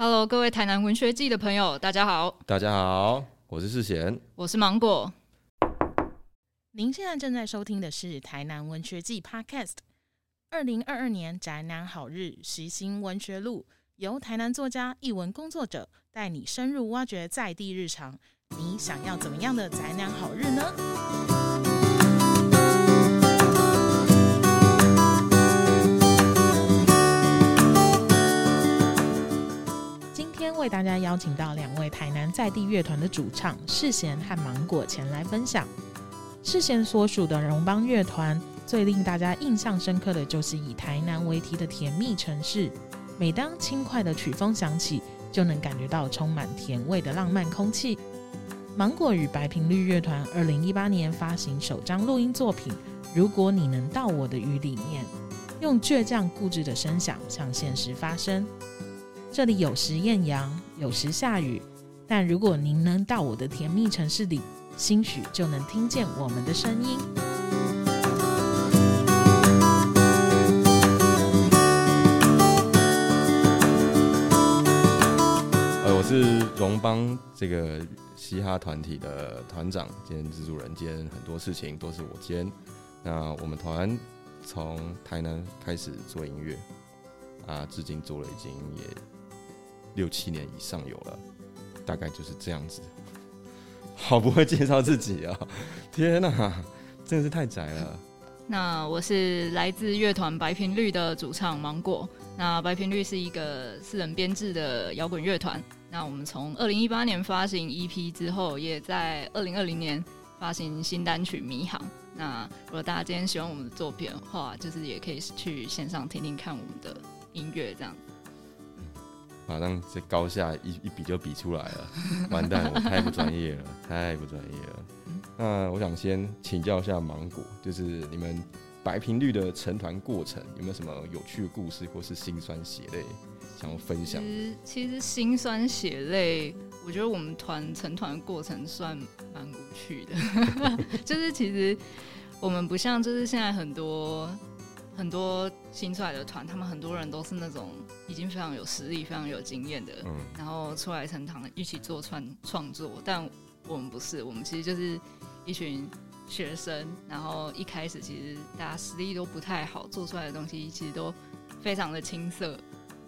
Hello，各位台南文学季的朋友，大家好，大家好，我是世贤，我是芒果。您现在正在收听的是台南文学季 Podcast。二零二二年宅男好日实行文学路，由台南作家、译文工作者带你深入挖掘在地日常。你想要怎么样的宅男好日呢？为大家邀请到两位台南在地乐团的主唱世贤和芒果前来分享。世贤所属的荣邦乐团，最令大家印象深刻的就是以台南为题的甜蜜城市。每当轻快的曲风响起，就能感觉到充满甜味的浪漫空气。芒果与白频率乐团二零一八年发行首张录音作品《如果你能到我的雨里面》，用倔强固执的声响向现实发声。这里有时艳阳，有时下雨，但如果您能到我的甜蜜城市里，兴许就能听见我们的声音。呃，我是荣邦这个嘻哈团体的团长兼制作人兼很多事情都是我兼。那我们团从台南开始做音乐啊，至今做了已经也六七年以上有了，大概就是这样子。好不会介绍自己啊！天哪、真的是太窄了。那我是来自乐团白频率的主唱芒果。那白频率是一个四人编制的摇滚乐团。那我们从二零一八年发行 EP 之后，也在二零二零年发行新单曲《迷航》。那如果大家今天喜欢我们的作品的话，就是也可以去线上听听看我们的音乐，这样。马上这高下一一比就比出来了，完蛋，我太不专业了，太不专业了。那我想先请教一下芒果，就是你们白频率的成团过程有没有什么有趣的故事，或是辛酸血泪想要分享？其实其实辛酸血泪，我觉得我们团成团过程算蛮无趣的，就是其实我们不像就是现在很多很多新出来的团，他们很多人都是那种已经非常有实力、非常有经验的，嗯。然后出来成堂一起做创创作，但我们不是，我们其实就是一群学生，然后一开始其实大家实力都不太好，做出来的东西其实都非常的青涩。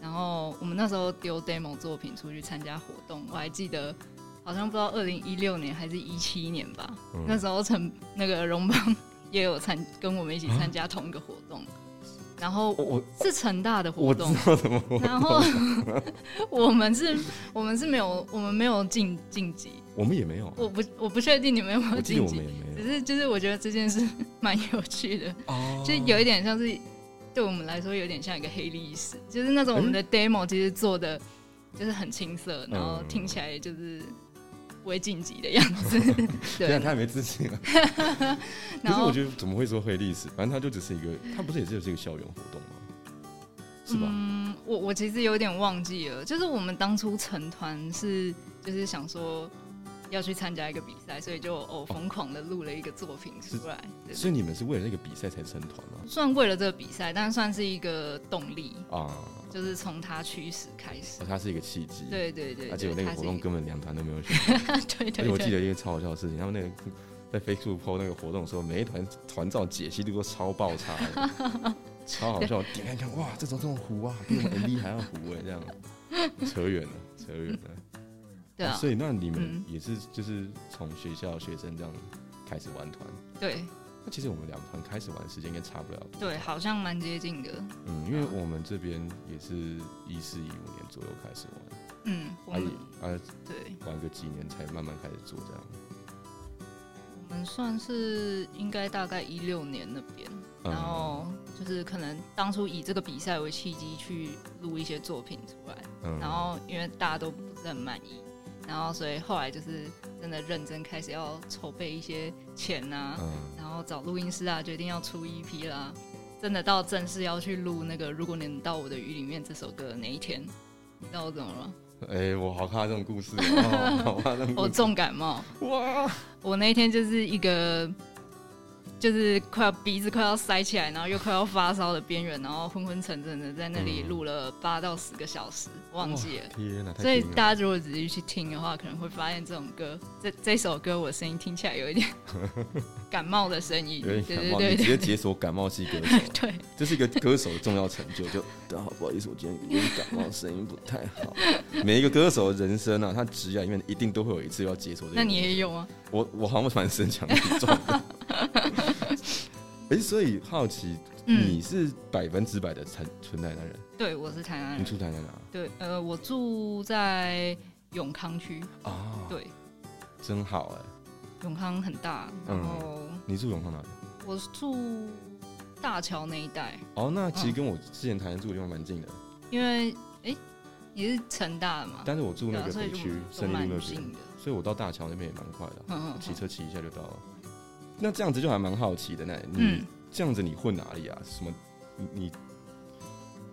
然后我们那时候丢 demo 作品出去参加活动，我还记得好像不知道二零一六年还是一七年吧，嗯。那时候成那个荣邦也有参跟我们一起参加同一个活动，然后我我是成大的活我知动，道怎么活然后 我们是，我们是没有，我们没有晋晋级。我们也没有，我不，我不确定你们有没有晋级我们，也没只。是就是我觉得这件事 蛮有趣的，哦就是有一点像是对我们来说有点像一个黑历史，就是那种我们的 demo 其实做的就是很青涩，然后听起来就是不会晋级的样子。对，现在他也没自信了。可是我觉得怎么会说黑历史？反正他就只是一个，他不是也只有这个校园活动吗？是吧？嗯，我我其实有点忘记了，就是我们当初成团是就是想说要去参加一个比赛，所以就哦疯狂的录了一个作品出来，对所以你们是为了那个比赛才成团吗？算为了这个比赛，但算是一个动力，啊，就是从它驱使开始哦。它是一个契机。对对对，而且我那个活动根本两团都没有选。对对而且我记，得一个超好笑的事情，他们那个在 Facebook PO 那个活动的时候，每一团团照解析度都超爆差的，超好笑。点开看，哇，这种这种糊啊，比我们 MV 还要糊哎，这样扯远了，扯远了。对啊哦，所以那你们嗯也是就是从学校学生这样开始玩团，对那其实我们两团开始玩的时间应该差不了多。对，好像蛮接近的。嗯，因为我们这边也是一四一五年左右开始玩，嗯，我啊们啊对，玩个几年才慢慢开始做这样。我们算是应该大概一六年那边。嗯然后就是可能当初以这个比赛为契机去录一些作品出来，嗯然后因为大家都不是很满意，然后所以后来就是真的认真开始要筹备一些钱啊，嗯然后找录音师啊，决定要出 EP 啦。真的到正式要去录那个《如果你能到我的雨里面》这首歌的那一天，你知道我怎么了吗？哎、我好怕这种故事哦，好怕这种故事。我重感冒，哇，我那一天就是一个就是快要鼻子快要塞起来，然后又快要发烧的边缘，然后昏昏沉沉的在那里录了八到十个小时，忘记了。天哪！所以大家如果仔细去听的话，可能会发现这种歌，这这首歌我声音听起来有一点 感冒的声音，对，对对你直接解锁感冒系歌手，对，这是一个歌手的重要成就。就大家好，不好意思，我今天有点感冒，声音不太好。每一个歌手的人生啊，他职业里面一定都会有一次要解锁这个。那你也有吗？我我好像蛮身强体壮的。哎、所以好奇，嗯你是百分之百的纯纯台南人？对，我是台南你。住台南哪？对，呃，我住在永康区，哦，对，真好哎、永康很大，然嗯后你住永康哪里？我是住大桥那一带，哦，那其实嗯跟我之前台南住的地方蛮近的，因为哎，你是成大的嘛？但是我住那个北区都蛮胜利路那边，近的。所以我到大桥那边也蛮快的啊、嗯嗯骑车骑一下就到了。那这样子就还蛮好奇的呢。你、嗯，这样子你混哪里啊？什么？你你，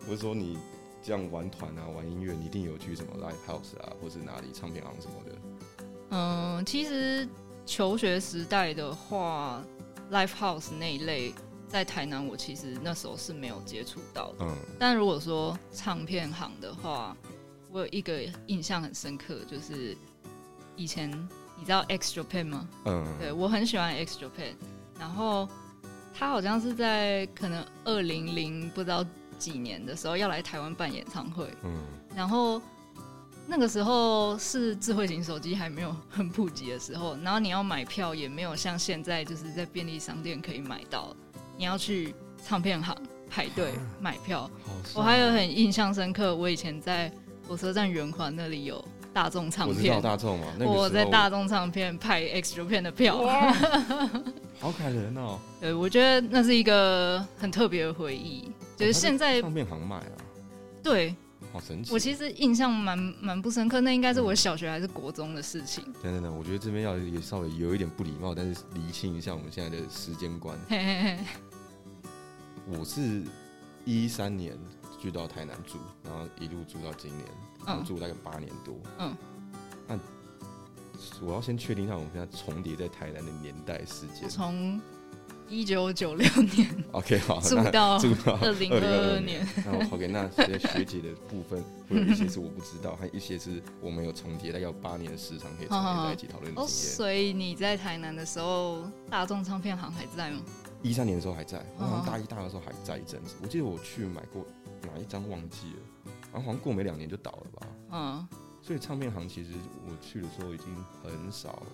我是说你这样玩团啊，玩音乐，你一定有去什么 live house 啊，或是哪里唱片行什么的。嗯，其实求学时代的话，live house 那一类，在台南我其实那时候是没有接触到的。嗯，但如果说唱片行的话，我有一个印象很深刻，就是以前你知道 X Japan 吗？嗯，对我很喜欢 X Japan，然后他好像是在可能二零零不知道几年的时候要来台湾办演唱会，嗯，然后那个时候是智慧型手机还没有很普及的时候，然后你要买票也没有像现在就是在便利商店可以买到，你要去唱片行排队买票。我还有很印象深刻，我以前在火车站圆环那里有大众唱我知道片，大众嘛，那个我在大众唱片派 X 片的票。好感人哦。对，我觉得那是一个很特别的回忆，就是现在唱片行卖啊，对好神奇。我其实印象蛮蛮不深刻，那应该是我小学还是国中的事情。等等等，我觉得这边要也稍微有一点不礼貌，但是厘清一下我们现在的时间观。嘿嘿嘿，我是一三年去到台南住，然后一路住到今年，然后嗯住大概八年多。嗯，那我要先确定一下我们现在重叠在台南的年代时间。从一九九六年 OK，好，住到 住到二零二二年。那我 OK，那学学姐的部分 会有一些是我不知道，还有一些是我们有重叠，大概有八年的时长可以重叠在一起讨论的哦。所以你在台南的时候，大众唱片行还在吗？一三年的时候还在，我好像哦大一、大二的时候还在一阵子。我记得我去买过哪一张忘记了，然后好像过没两年就倒了吧。嗯，所以唱片行其实我去的时候已经很少了。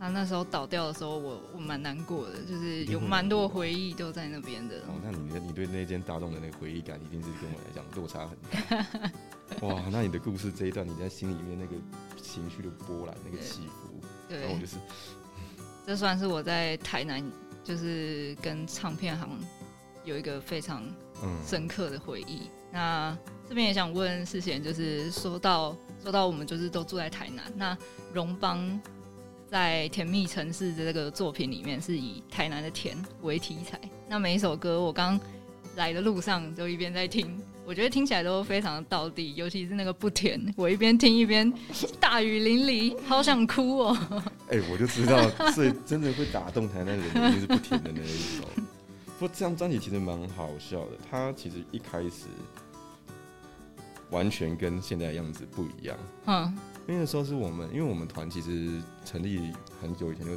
他那时候倒掉的时候，我我蛮难过的，就是有蛮多回忆都在那边的。哦，那你的你对那间大众的那个回忆感，一定是跟我来讲落差很大。哇，那你的故事这一段，你在心里面那个情绪的波澜、那个起伏，然后我对就，是这算是我在台南就是跟唱片行有一个非常嗯，深刻的回忆。那这边也想问世贤，就是说到说到我们就是都住在台南，那荣邦在《甜蜜城市》的这个作品里面是以台南的甜为题材。那每一首歌我刚来的路上就一边在听，我觉得听起来都非常的道地，尤其是那个不甜，我一边听一边大雨淋漓，好想哭哦。哎、我就知道，最真的会打动台南人的一定是不甜的那一首。不过这张专辑其实蛮好笑的，它其实一开始完全跟现在的样子不一样。嗯。因为那时候是我们，因为我们团其实成立很久以前就，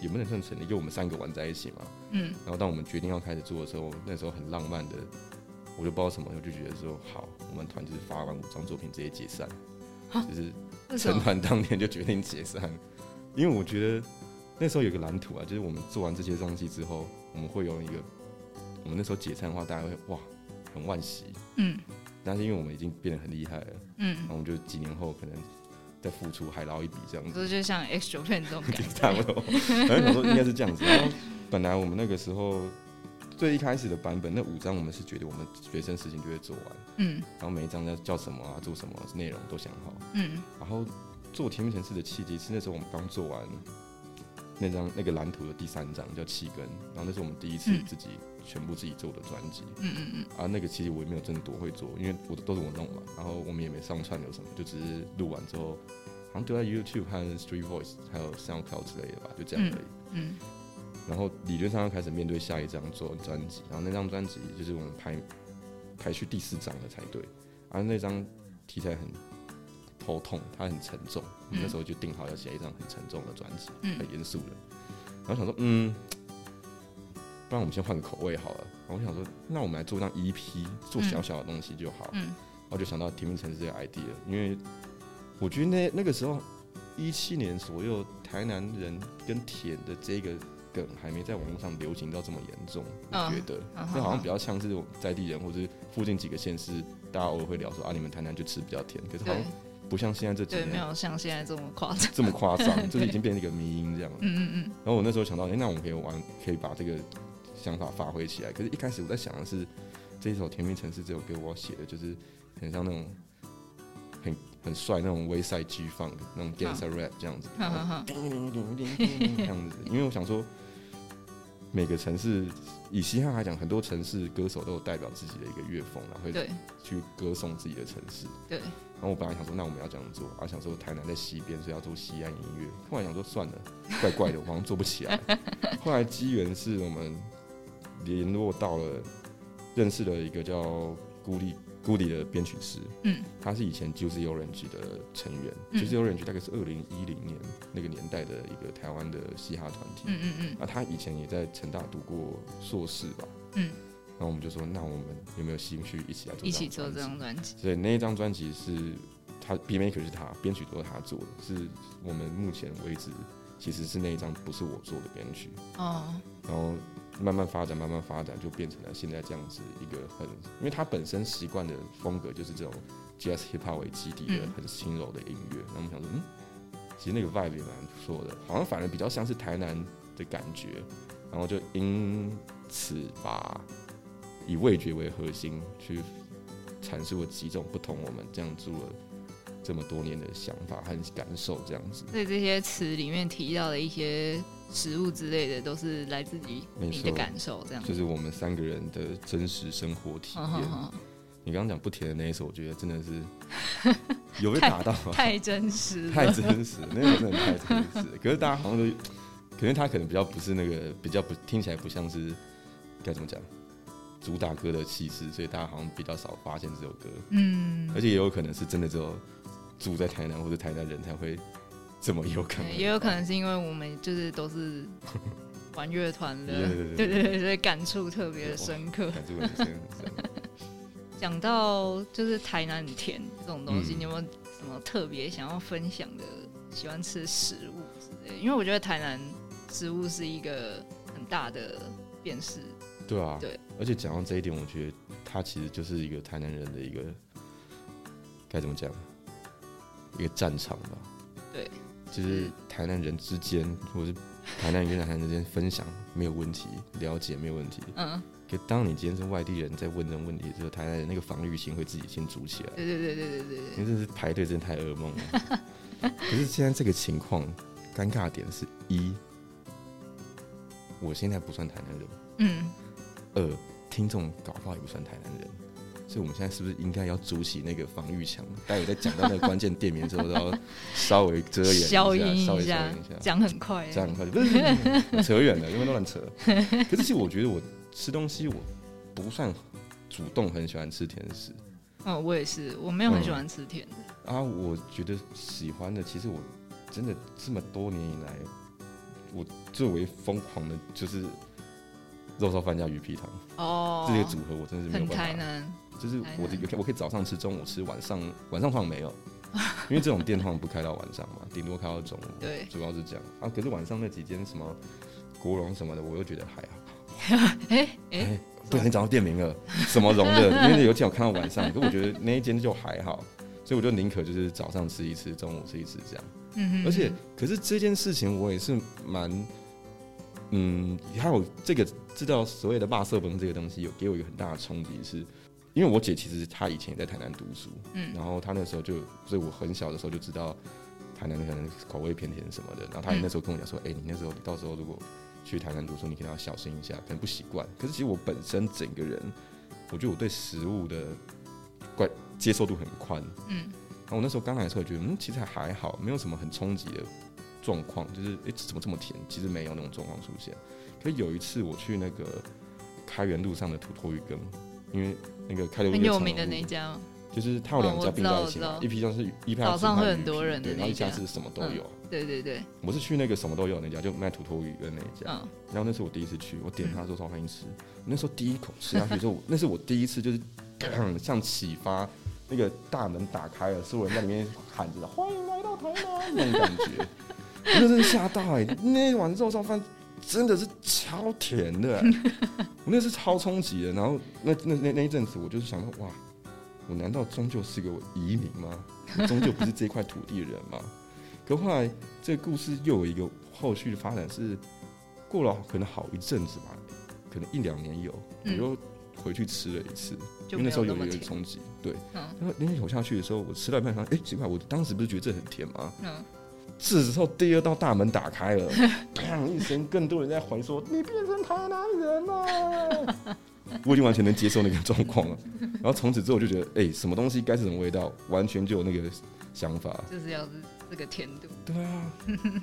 也不能算成立，就我们三个玩在一起嘛。嗯。然后当我们决定要开始做的时候，那时候很浪漫的，我就不知道什么，我就觉得说好，我们团就是发完五张作品直接解散，啊？就是？成团当天就决定解散，因为我觉得那时候有个蓝图啊，就是我们做完这些东西之后，我们会有一个，我们那时候解散的话，大家会哇很惋惜，嗯但是因为我们已经变得很厉害了，嗯然，后我们就几年后可能再付出海捞一笔这样子，就像 X 九片这种感 差不。多，反正我说应该是这样子。然后本来我们那个时候最一开始的版本，那五张我们是觉得我们学生时间就会做完，嗯然后每一张要叫什么啊，做什么内容都想好。嗯然后做《甜蜜城市》的契机是那时候我们刚做完那张那个蓝图的第三张叫《气根》，然后那是我们第一次嗯自己全部自己做的专辑。嗯嗯嗯啊，那个其实我也没有真的多会做，因为我都是我弄嘛，然后我们也没上串流什么，就只是录完之后，好像丢在 YouTube 和 Street Voice 还有 SoundCloud 之类的吧，就这样而已。嗯然后理论上要开始面对下一张做专辑，然后那张专辑就是我们排排序第四张了才对，而那张题材很头痛，它很沉重，我那时候就定好要写一张很沉重的专辑，嗯。很严肃的，然后想说，嗯，不然我们先换个口味好了，然后我想说，那我们来做一张 EP，做小小的东西就好，嗯。然后就想到甜蜜城市这个 idea，因为我觉得那那个时候一七年左右，台南人跟甜的这个梗还没在网络上流行到这么严重，我嗯觉得。嗯这好像比较像是我们在地人或是附近几个县市，大家偶尔会聊说啊，你们台南就吃比较甜，可是好像不像现在这几对，没有像现在这么夸张。这么夸张，就是已经变成一个迷音这样。嗯嗯嗯，然后我那时候想到，哎、那我们可以玩，可以把这个想法发挥起来。可是，一开始我在想的是，这一首《甜蜜城市》这首歌我要写的就是很像那种很很帅那种威赛 G funk 那种 gangster rap 这样子，哈哈哈，叮叮叮叮叮这样子。因为我想说，每个城市以西汉来讲，很多城市歌手都有代表自己的一个乐风，然后会去歌颂自己的城市。对，然后我本来想说，那我们要这样做，啊，想说台南在西边，所以要做西岸音乐。后来想说算了，怪怪的，我好像做不起来。后来机缘是我们联络到了，认识了一个叫孤立孤立的编曲师，嗯。他是以前 Juicy Orange 的成员、嗯。j u i c y Orange 大概是二零一零年那个年代的一个台湾的嘻哈团体。嗯嗯嗯。那他以前也在成大读过硕士吧，嗯，然后我们就说，那我们有没有兴趣一起来做一起做这张专辑。张专辑。所以那一张专辑是他 B maker 是他编曲都是他做的，是我们目前为止其实是那一张不是我做的编曲，哦，然后慢慢发展，慢慢发展就变成了现在这样子一个很，因为他本身习惯的风格就是这种 jazz hip hop 为基底的很轻柔的音乐，那我们想说，嗯，其实那个 vibe 也蛮不错的，好像反而比较像是台南的感觉，然后就因此把以味觉为核心去阐述了几种不同我们这样做了这么多年的想法和感受，这样子。所以这些词里面提到的一些食物之类的，都是来自于你的感受，这样。就是我们三个人的真实生活体验。你刚刚讲不甜的那一首，我觉得真的是 有被打到啊，太真实了，太真实，那首真的太真实。可是大家好像都，可能他可能比较不是那个，比较不听起来不像是该怎么讲，主打歌的气势，所以大家好像比较少发现这首歌。嗯，而且也有可能是真的只有住在台南或者台南人才会这么有感而发，对也有可能是因为我们就是都是 玩乐团的，对对对对感触特别的深刻。感触很深。讲到就是台南很甜这种东西，嗯你有没有什么特别想要分享的喜欢吃食物之类的？因为我觉得台南食物是一个很大的辨识。对啊，对，而且讲到这一点，我觉得它其实就是一个台南人的一个该怎么讲，一个战场吧。对，就是台南人之间，或者是台南人跟台南人之间分享没有问题，了解没有问题。嗯，可当你今天是外地人在问这种问题的时候，台南人那个防御心会自己先筑起来。对对对对对对对，因为这是排队真的太噩梦了。可是现在这个情况，尴尬点是一，我现在不算台南人；嗯，二，听众搞不好也不算台南人。所以我们现在是不是应该要筑起那个防御墙？待会在讲到那个关键店名之后，都要稍微遮掩一下，稍微遮掩一下，，讲很快，这样很快就不是扯远了，因为乱扯。可是其实我觉得我吃东西我不算主动很喜欢吃甜食。哦，我也是，我没有很喜欢吃甜的。啊，我觉得喜欢的，其实我真的这么多年以来，我最为疯狂的就是肉烧饭加鱼皮汤、哦，这个组合，我真的是没有很办法。台南，就是我的南我可以早上吃，中午吃，晚上晚上通常没有，因为这种店通常不开到晚上嘛，顶多开到中午。对主要是这样啊。可是晚上那几间什么国荣什么的，我又觉得还好。哎哎，哎，不小心找到店名了，什么荣的，因为有天我看到晚上，可我觉得那一间就还好，所以我就宁可就是早上吃一次，中午吃一次这样。而且，可是这件事情我也是蛮，嗯，还有这个知道所谓的霸色崩这个东西，有给我一个很大的冲击，是因为我姐其实她以前也在台南读书，嗯然后她那时候就，所以我很小的时候就知道台南可能口味偏甜什么的，然后她也那时候跟我讲说，哎、你那时候到时候如果去台南读书，你可能要小心一下，可能不习惯。可是其实我本身整个人，我觉得我对食物的怪接受度很宽，嗯然后我那时候刚来的时候，觉得嗯，其实还好，没有什么很冲击的状况，就是诶、怎么这么甜？其实没有那种状况出现。可是有一次我去那个开元路上的土托鱼羹，因为那个开元路很有名的那一家，就是它有两家并在一起一批就是一批早上会很多人的对，然后那一家是什么都有。对对对，我是去那个什么都有那家，就卖土托鱼的那一家。嗯，然后那是我第一次去，我点它的时候超开心吃。那时候第一口吃下去之后，那是我第一次就是 像启发，那个大门打开了，所有人在里面喊着“欢迎来到台南”那种感觉，真的吓到哎、那碗肉燥饭真的是超甜的、欸，我那是超冲击的。然后那那那那一阵子，我就是想到哇，我难道终究是个移民吗？我终究不是这块土地的人吗？可后来这个故事又有一个后续的发展是，过了可能好一阵子吧，可能一两年有，我嗯又回去吃了一次，因为那时候有一个冲击，对。嗯然后那天口下去的时候，我吃到一半，上，哎、奇怪，我当时不是觉得这很甜吗？嗯，这时候第二道大门打开了，砰一声，更多人在怀说：“你变成台南人了。” 我已经完全能接受那个状况了。然后从此之后，我就觉得，哎、什么东西该是什么味道，完全就有那个想法。就是要是这个甜度，对啊，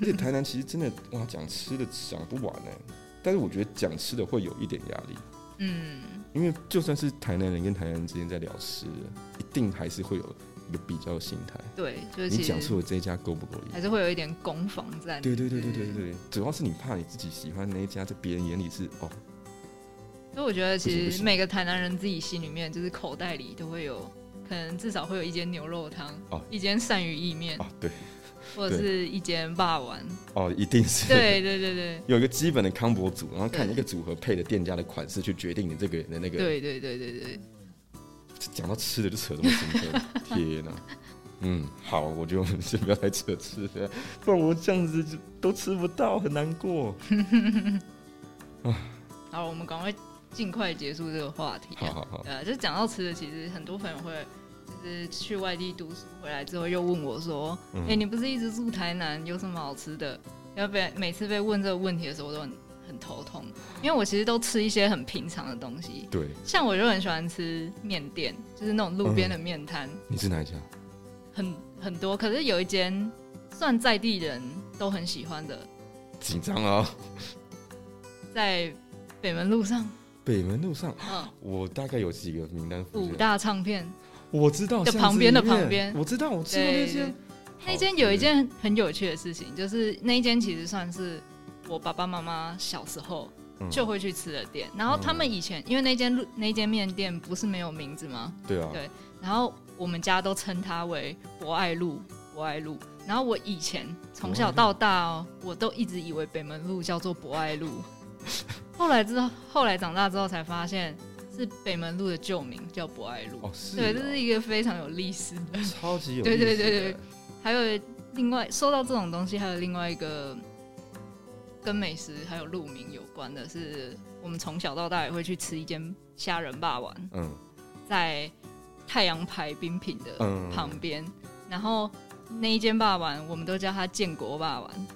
而且台南其实真的哇，讲吃的讲不完哎。但是我觉得讲吃的会有一点压力，嗯，因为就算是台南人跟台南人之间在聊吃的，一定还是会有比较心态。对，就是你讲出了这一家够不够力？还是会有一点攻防战，对对对对对对对，主要是你怕你自己喜欢的那一家，在别人眼里是哦，所以我觉得其实每个台南人自己心里面，就是口袋里都会有，可能至少会有一间牛肉汤，哦一间鳝鱼意面，啊对或者是一间霸丸。哦，一定是对对对对有一个基本的康博组，然后看对那个组合配的店家的款式去决定你这个人的那个。对对对对对，讲到吃的就扯这么深刻，天哪！嗯，好，我觉得我们先不要再扯吃的，不然我这样子就都吃不到，很难过。好，我们赶快尽快结束这个话题、啊。好好好，呃，就讲到吃的，其实很多朋友会就是去外地读书回来之后，又问我说：“哎、嗯你不是一直住台南，有什么好吃的？”要被每次被问这个问题的时候，我都很很头痛，因为我其实都吃一些很平常的东西，对，像我就很喜欢吃面店，就是那种路边的嗯面摊，你是哪一家？很很多。可是有一间算在地人都很喜欢的，紧张啊！在北门路上，北门路上，嗯，我大概有几个名单。五大唱片。我知道的旁边的旁边。我知道，我吃过那对。间。那间有一件很有趣的事情，就是那一间其实算是我爸爸妈妈小时候嗯就会去吃的店。然后他们以前因为那间路那间面店不是没有名字吗？对啊，对然后我们家都称它为博爱路，博爱路。然后我以前从小到大哦，我都一直以为北门路叫做博爱路，后来之后后来长大之后才发现是北门路的旧名叫博爱路。哦是哦，对，这是一个非常有历史的。超级有 对对对对还有另外说到这种东西，还有另外一个跟美食还有路名有关的是，我们从小到大也会去吃一间虾仁霸丸，嗯。在太阳牌冰品的嗯。旁边，然后那一间霸丸我们都叫它建国霸丸，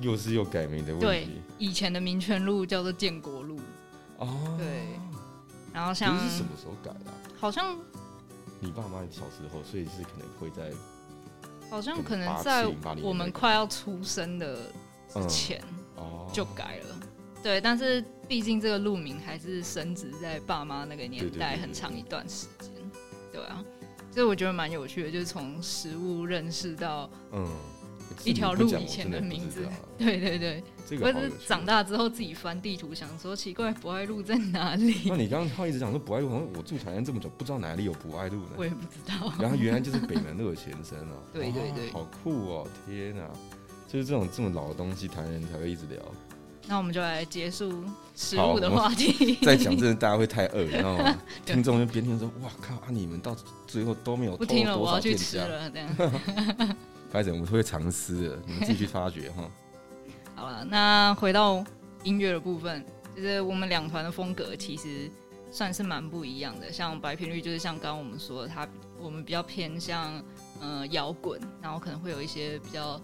又是又改名的问对题以前的民权路叫做建国路，哦。对。然后像是是什么时候改的啊？好像你爸妈小时候，所以是可能会在好像可能87在80我们快要出生的之嗯前。哦就改了。对，但是毕竟这个路名还是升值在爸妈那个年代很长一段时间。对啊，所以我觉得蛮有趣的，就是从食物认识到，嗯一条路以前的名字 对对对，这我个好有趣是长。大之后自己翻地图，想说奇怪，博爱路在哪里那？你刚刚他一直讲说博爱路，好像我住台南这么久，不知道哪里有博爱路呢。我也不知道。然后原来就是北门路的前身哦。对对对好酷哦！天哪，就是这种这么老的东西，台南人才会一直聊。那我们就来结束食物的话题。再讲真的，大家会太饿，你知道吗？听众就边听说，哇靠啊！你们到最后都没有透不听了，我要去。吃了。这样拍子，我们会藏私的，你们自己去发掘哈。好了，那回到音乐的部分，就是我们两团的风格其实算是蛮不一样的。像白频率，就是像刚刚我们说的，它我们比较偏向呃摇滚，然后可能会有一些比较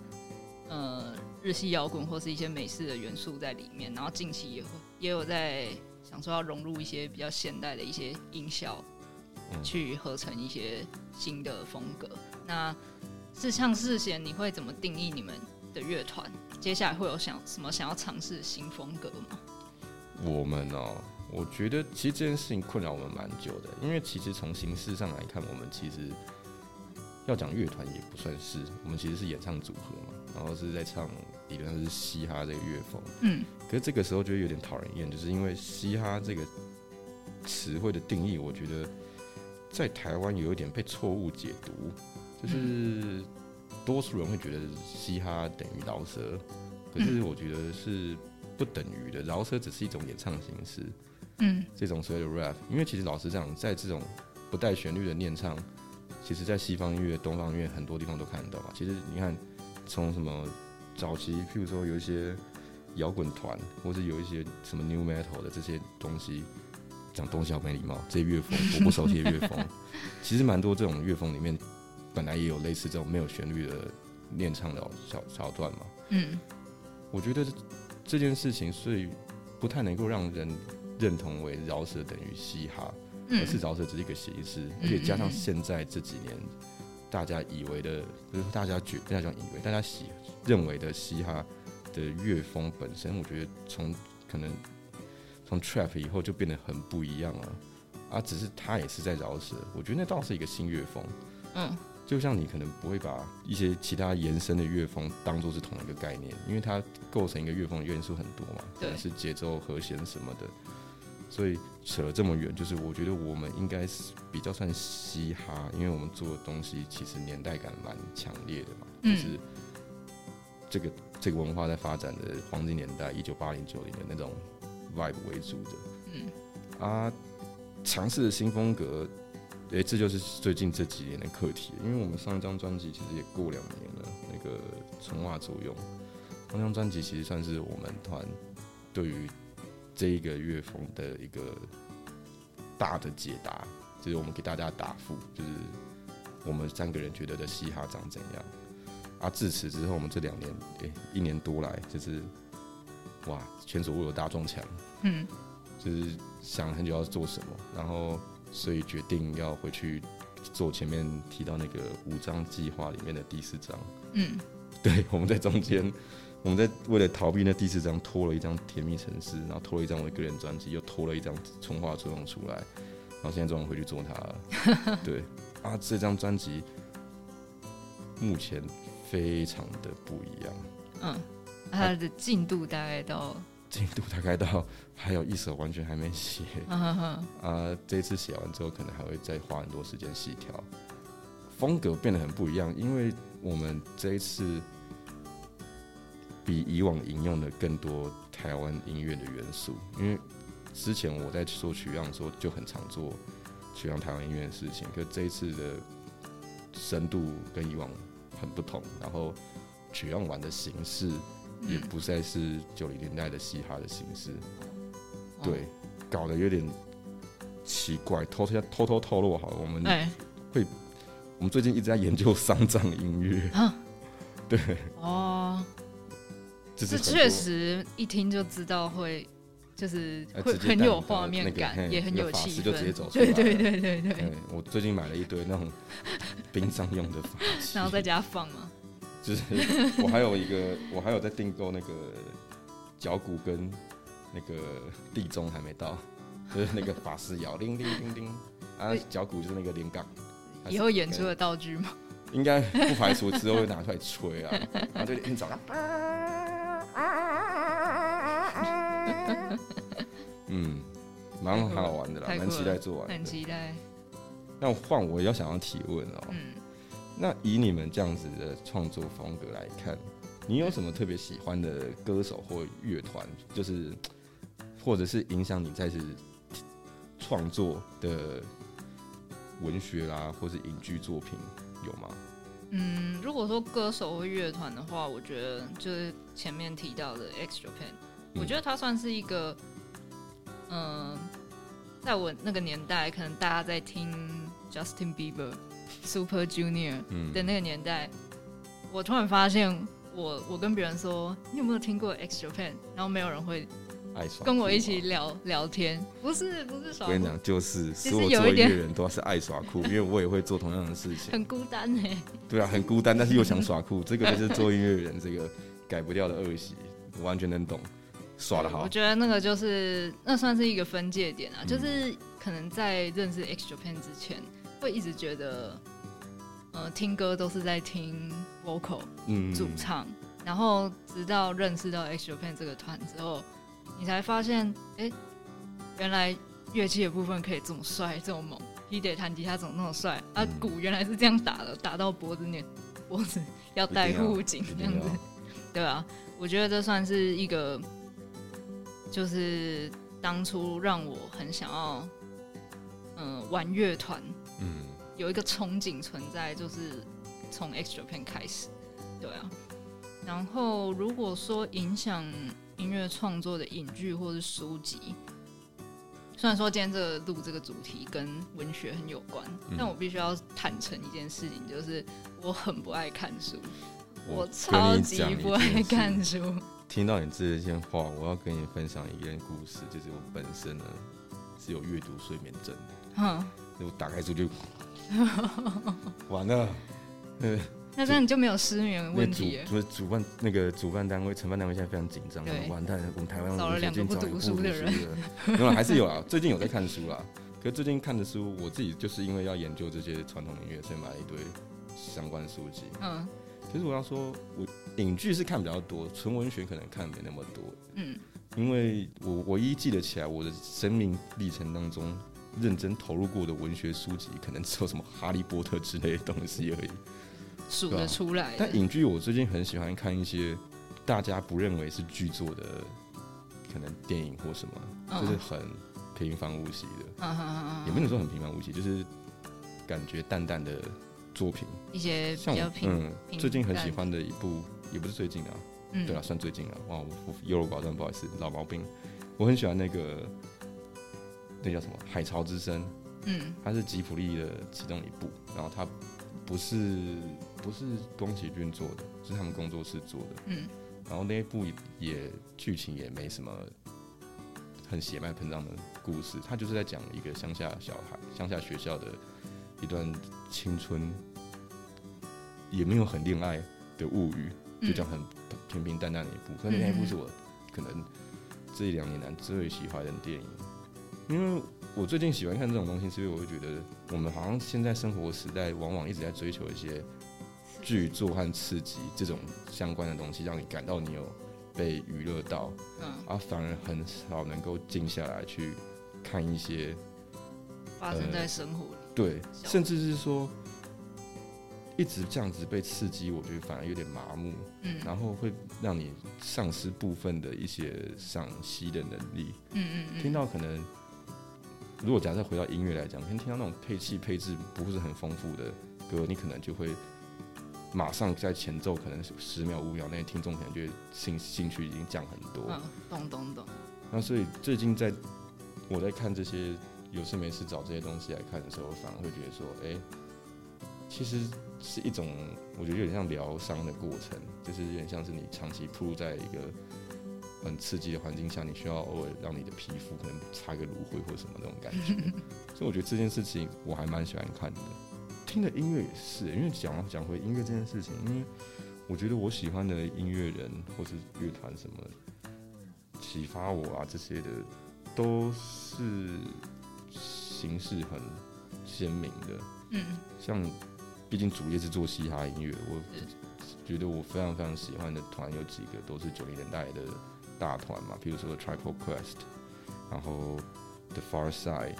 呃日系摇滚或是一些美式的元素在里面。然后近期也会也有在想说要融入一些比较现代的一些音效，嗯去合成一些新的风格。那是像世贤，你会怎么定义你们的乐团，接下来会有想什么想要尝试新风格吗？我们哦，我觉得其实这件事情困扰我们蛮久的，因为其实从形式上来看，我们其实要讲乐团也不算是，我们其实是演唱组合嘛，然后是在唱理论上是嘻哈这个乐风，嗯。可是这个时候就会有点讨人厌，就是因为嘻哈这个词汇的定义，我觉得在台湾有一点被错误解读，就是多数人会觉得嘻哈等于饶舌，可是我觉得是不等于的，饶舌只是一种演唱形式，嗯。这种所谓的 rap，因为其实老实讲，在这种不带旋律的念唱，其实在西方音乐、东方音乐很多地方都看得到嘛。其实你看，从什么早期，譬如说有一些摇滚团，或是有一些什么 new metal 的这些东西，讲东西好没礼貌，这些乐风我不熟悉的乐风，其实蛮多这种乐风里面，本来也有类似这种没有旋律的念唱的小小段嘛。嗯。我觉得这件事情，所以不太能够让人认同为饶舌等于嘻哈，而嗯是饶舌只是一个形式，而且加上现在这几年大家以为的，不是大家觉，大家讲以为，大家喜认为的嘻哈的乐风本身，我觉得从可能从 trap 以后就变得很不一样了。啊，只是它也是在饶舌，我觉得那倒是一个新乐风。嗯就像你可能不会把一些其他延伸的乐风当做是同一个概念，因为它构成一个乐风的元素很多嘛，可对能是节奏、和弦什么的，所以扯了这么远，就是我觉得我们应该是比较算嘻哈，因为我们做的东西其实年代感蛮强烈的嘛，就嗯是这个这个文化在发展的黄金年代，一九八零九零的那种 vibe 为主的，嗯啊，尝试的新风格，诶、这就是最近这几年的课题。因为我们上一张专辑其实也过两年了，那个《从化作用》那张专辑其实算是我们团对于这一个乐风的一个大的解答，就是我们给大家答复，就是我们三个人觉得的嘻哈长怎样。啊，自此之后，我们这两年，诶、一年多来，就是哇，前所未有的大撞墙。嗯就是想了很久要做什么，然后所以决定要回去做前面提到那个五章计划里面的第四章。嗯 对，我们在中间，我们在为了逃避那第四张，拖了一张《甜蜜城市》，然后拖了一张我的个人专辑，又拖了一张《从化作用》出来，然后现在终于回去做它了。对啊，这张专辑目前非常的不一样，嗯，它的进度大概到进度大概到还有一首完全还没写。啊，这一次写完之后，可能还会再花很多时间细调，风格变得很不一样，因为我们这一次比以往引用的更多台湾音乐的元素，因为之前我在做取样的时候就很常做取样台湾音乐的事情，可这一次的深度跟以往很不同，然后取样完的形式也嗯不再是九零年代的嘻哈的形式，哦对，搞得有点奇怪。偷偷偷偷透露好了，我们、会我们最近一直在研究丧葬音乐，啊对，哦，这确实一听就知道会。就是呃会很有画面感，也很有气氛，就直接走 出来对对对对对对，我最近买了一堆那种 殡葬用的法器，然后在家放嘛，就是 我还有一个，我还有在订购那个脚骨跟那个地钟还没到，就是那个法师摇叮叮叮叮啊对，脚骨就是那个连杠，以后演出的道具吗，应该不排除之后会拿出来吹啊，然后就一早上，嗯，蛮好玩的啦，蛮期待做完很。期待。那换我要想要提问哦、嗯，那以你们这样子的创作风格来看，你有什么特别喜欢的歌手或乐团，就是或者是影响你在是创作的文学啦，或是影剧作品有吗？嗯，如果说歌手或乐团的话，我觉得就是前面提到的 X Japan，、嗯。我觉得它算是一个，嗯、在我那个年代，可能大家在听 Justin Bieber、Super Junior 嗯。的那个年代，我突然发现我，我跟别人说你有没有听过 X Japan，然后没有人会爱耍。跟我一起聊聊天，不是不是耍酷，我跟你讲，就是其所有做音乐人都是爱耍酷，因为我也会做同样的事情。很孤单哎。对啊，很孤单，但是又想耍酷，这个就是做音乐人这个改不掉的恶习，我完全能懂，耍的好我。觉得那个就是那算是一个分界点啊，嗯就是可能在认识 X Japan 之前，会一直觉得，呃，听歌都是在听 vocal 嗯，主唱，然后直到认识到 X Japan 这个团之后，你才发现，哎、原来乐器的部分可以这么帅，这么猛。P 得弹吉他怎么那么帅啊？嗯鼓原来是这样打的，打到脖子，你脖子要戴护颈这样子，对啊，我觉得这算是一个，就是当初让我很想要，嗯、玩乐团嗯，有一个憧憬存在，就是从 X Japan 开始，对啊。然后如果说影响音乐创作的影剧或是书籍，虽然说今天这个录这个主题跟文学很有关，嗯。但我必须要坦诚一件事情，就是我很不爱看书，我跟超级不爱看书。听到你这些话，我要跟你分享一件故事，就是我本身呢是有阅读睡眠症的，嗯，我打开书就 完了。呃，那这样你就没有失眠问题了。主主办那个主办单位、承办单位现在非常紧张，完蛋了，我们台湾找了两个不读书的人了，没有，还是有啊。最近有在看书啦，可是最近看的书，我自己就是因为要研究这些传统音乐，所以买了一堆相关书籍。嗯其实我要说，我影剧是看比较多，纯文学可能看没那么多，嗯，因为我唯一记得起来我的生命历程当中认真投入过的文学书籍，可能只有什么《哈利波特》之类的东西而已。数得出来的。但影剧我最近很喜欢看一些大家不认为是剧作的，可能电影或什么，嗯。就是很平凡无奇的，也不能说很平凡无奇，就是感觉淡淡的作品。一些像我比较平，嗯，最近很喜欢的一部，也不是最近啊，嗯，对啊，算最近了。哇，我我优柔寡断，不好意思，老毛病。我很喜欢那个，那叫什么《海潮之声》，嗯。它是吉普力的其中一部，然后它不是不是宫崎骏做的，是他们工作室做的。嗯然后那一部也剧情也没什么很血脉喷张的故事，他就是在讲一个乡下小孩、乡下学校的一段青春，也没有很恋爱的物语，就嗯讲很平平淡淡的一部。可是那一部是我可能这一两年来最喜欢的电影，因为我最近喜欢看这种东西，是因为我会觉得我们好像现在生活时代往往一直在追求一些剧作和刺激这种相关的东西，让你感到你有被娱乐到，嗯，而反而很少能够静下来去看一些发生在生活里。对，甚至是说一直这样子被刺激，我觉得反而有点麻木，嗯然后会让你丧失部分的一些赏析的能力。嗯嗯嗯，听到可能，如果假设回到音乐来讲，可能听到那种配器配置不是很丰富的歌，你可能就会马上在前奏可能十秒五秒那些，听众可能就会兴兴趣已经降很多。嗯，懂懂懂，那所以最近在我在看这些有事没事找这些东西来看的时候，反而会觉得说，哎、其实是一种我觉得有点像疗伤的过程，就是有点像是你长期铺在一个很刺激的环境下，你需要偶尔让你的皮肤可能擦个芦荟或什么那种感觉。所以我觉得这件事情我还蛮喜欢看的。听的音乐也是，因为讲讲回音乐这件事情，因为我觉得我喜欢的音乐人或是乐团什么启发我啊这些的，都是形式很鲜明的。嗯像毕竟主业是做嘻哈音乐，我觉得我非常非常喜欢的团有几个都是九零年代的大团嘛，比如说 Triple Quest，然后 The Far Side，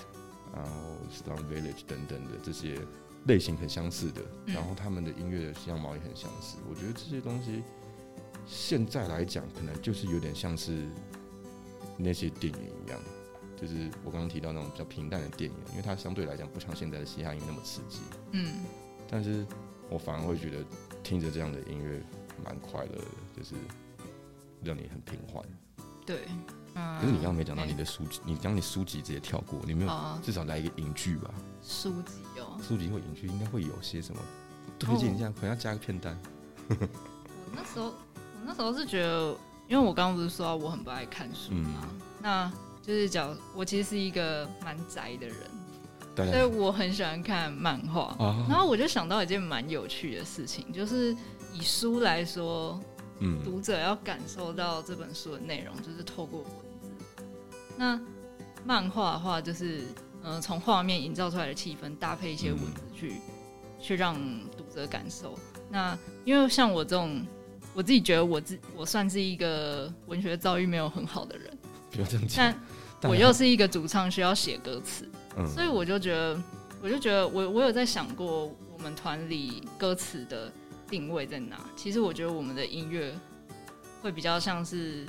然后 Stone Village 等等的这些类型很相似的，嗯然后他们的音乐的样貌也很相似。我觉得这些东西现在来讲，可能就是有点像是那些电影一样。就是我刚刚提到那种比较平淡的电影，因为它相对来讲不像现在的嘻哈音乐那么刺激。嗯但是我反而会觉得听着这样的音乐蛮快乐的，就是让你很平缓。对，嗯。可是你刚刚没讲到哎你的书籍，你刚刚你书籍直接跳过，你没有哦至少来一个影剧吧？书籍哦，书籍或影剧应该会有些什么推荐一下，可能要加个片单。我那时候我那时候是觉得因为我刚刚不是说我很不爱看书嘛？嗯那就是讲我其实是一个蛮宅的人，对所以我很喜欢看漫画。啊，然后我就想到一件蛮有趣的事情，就是以书来说，嗯读者要感受到这本书的内容，就是透过。那漫画的话，就是嗯，从、画面营造出来的气氛，搭配一些文字去、去让读者感受。那因为像我这种，我自己觉得我自我算是一个文学造诣没有很好的人，不要这样讲但，但我又是一个主唱，需要写歌词，嗯所以我就觉得，我就觉得我我有在想过，我们团里歌词的定位在哪？其实我觉得我们的音乐会比较像是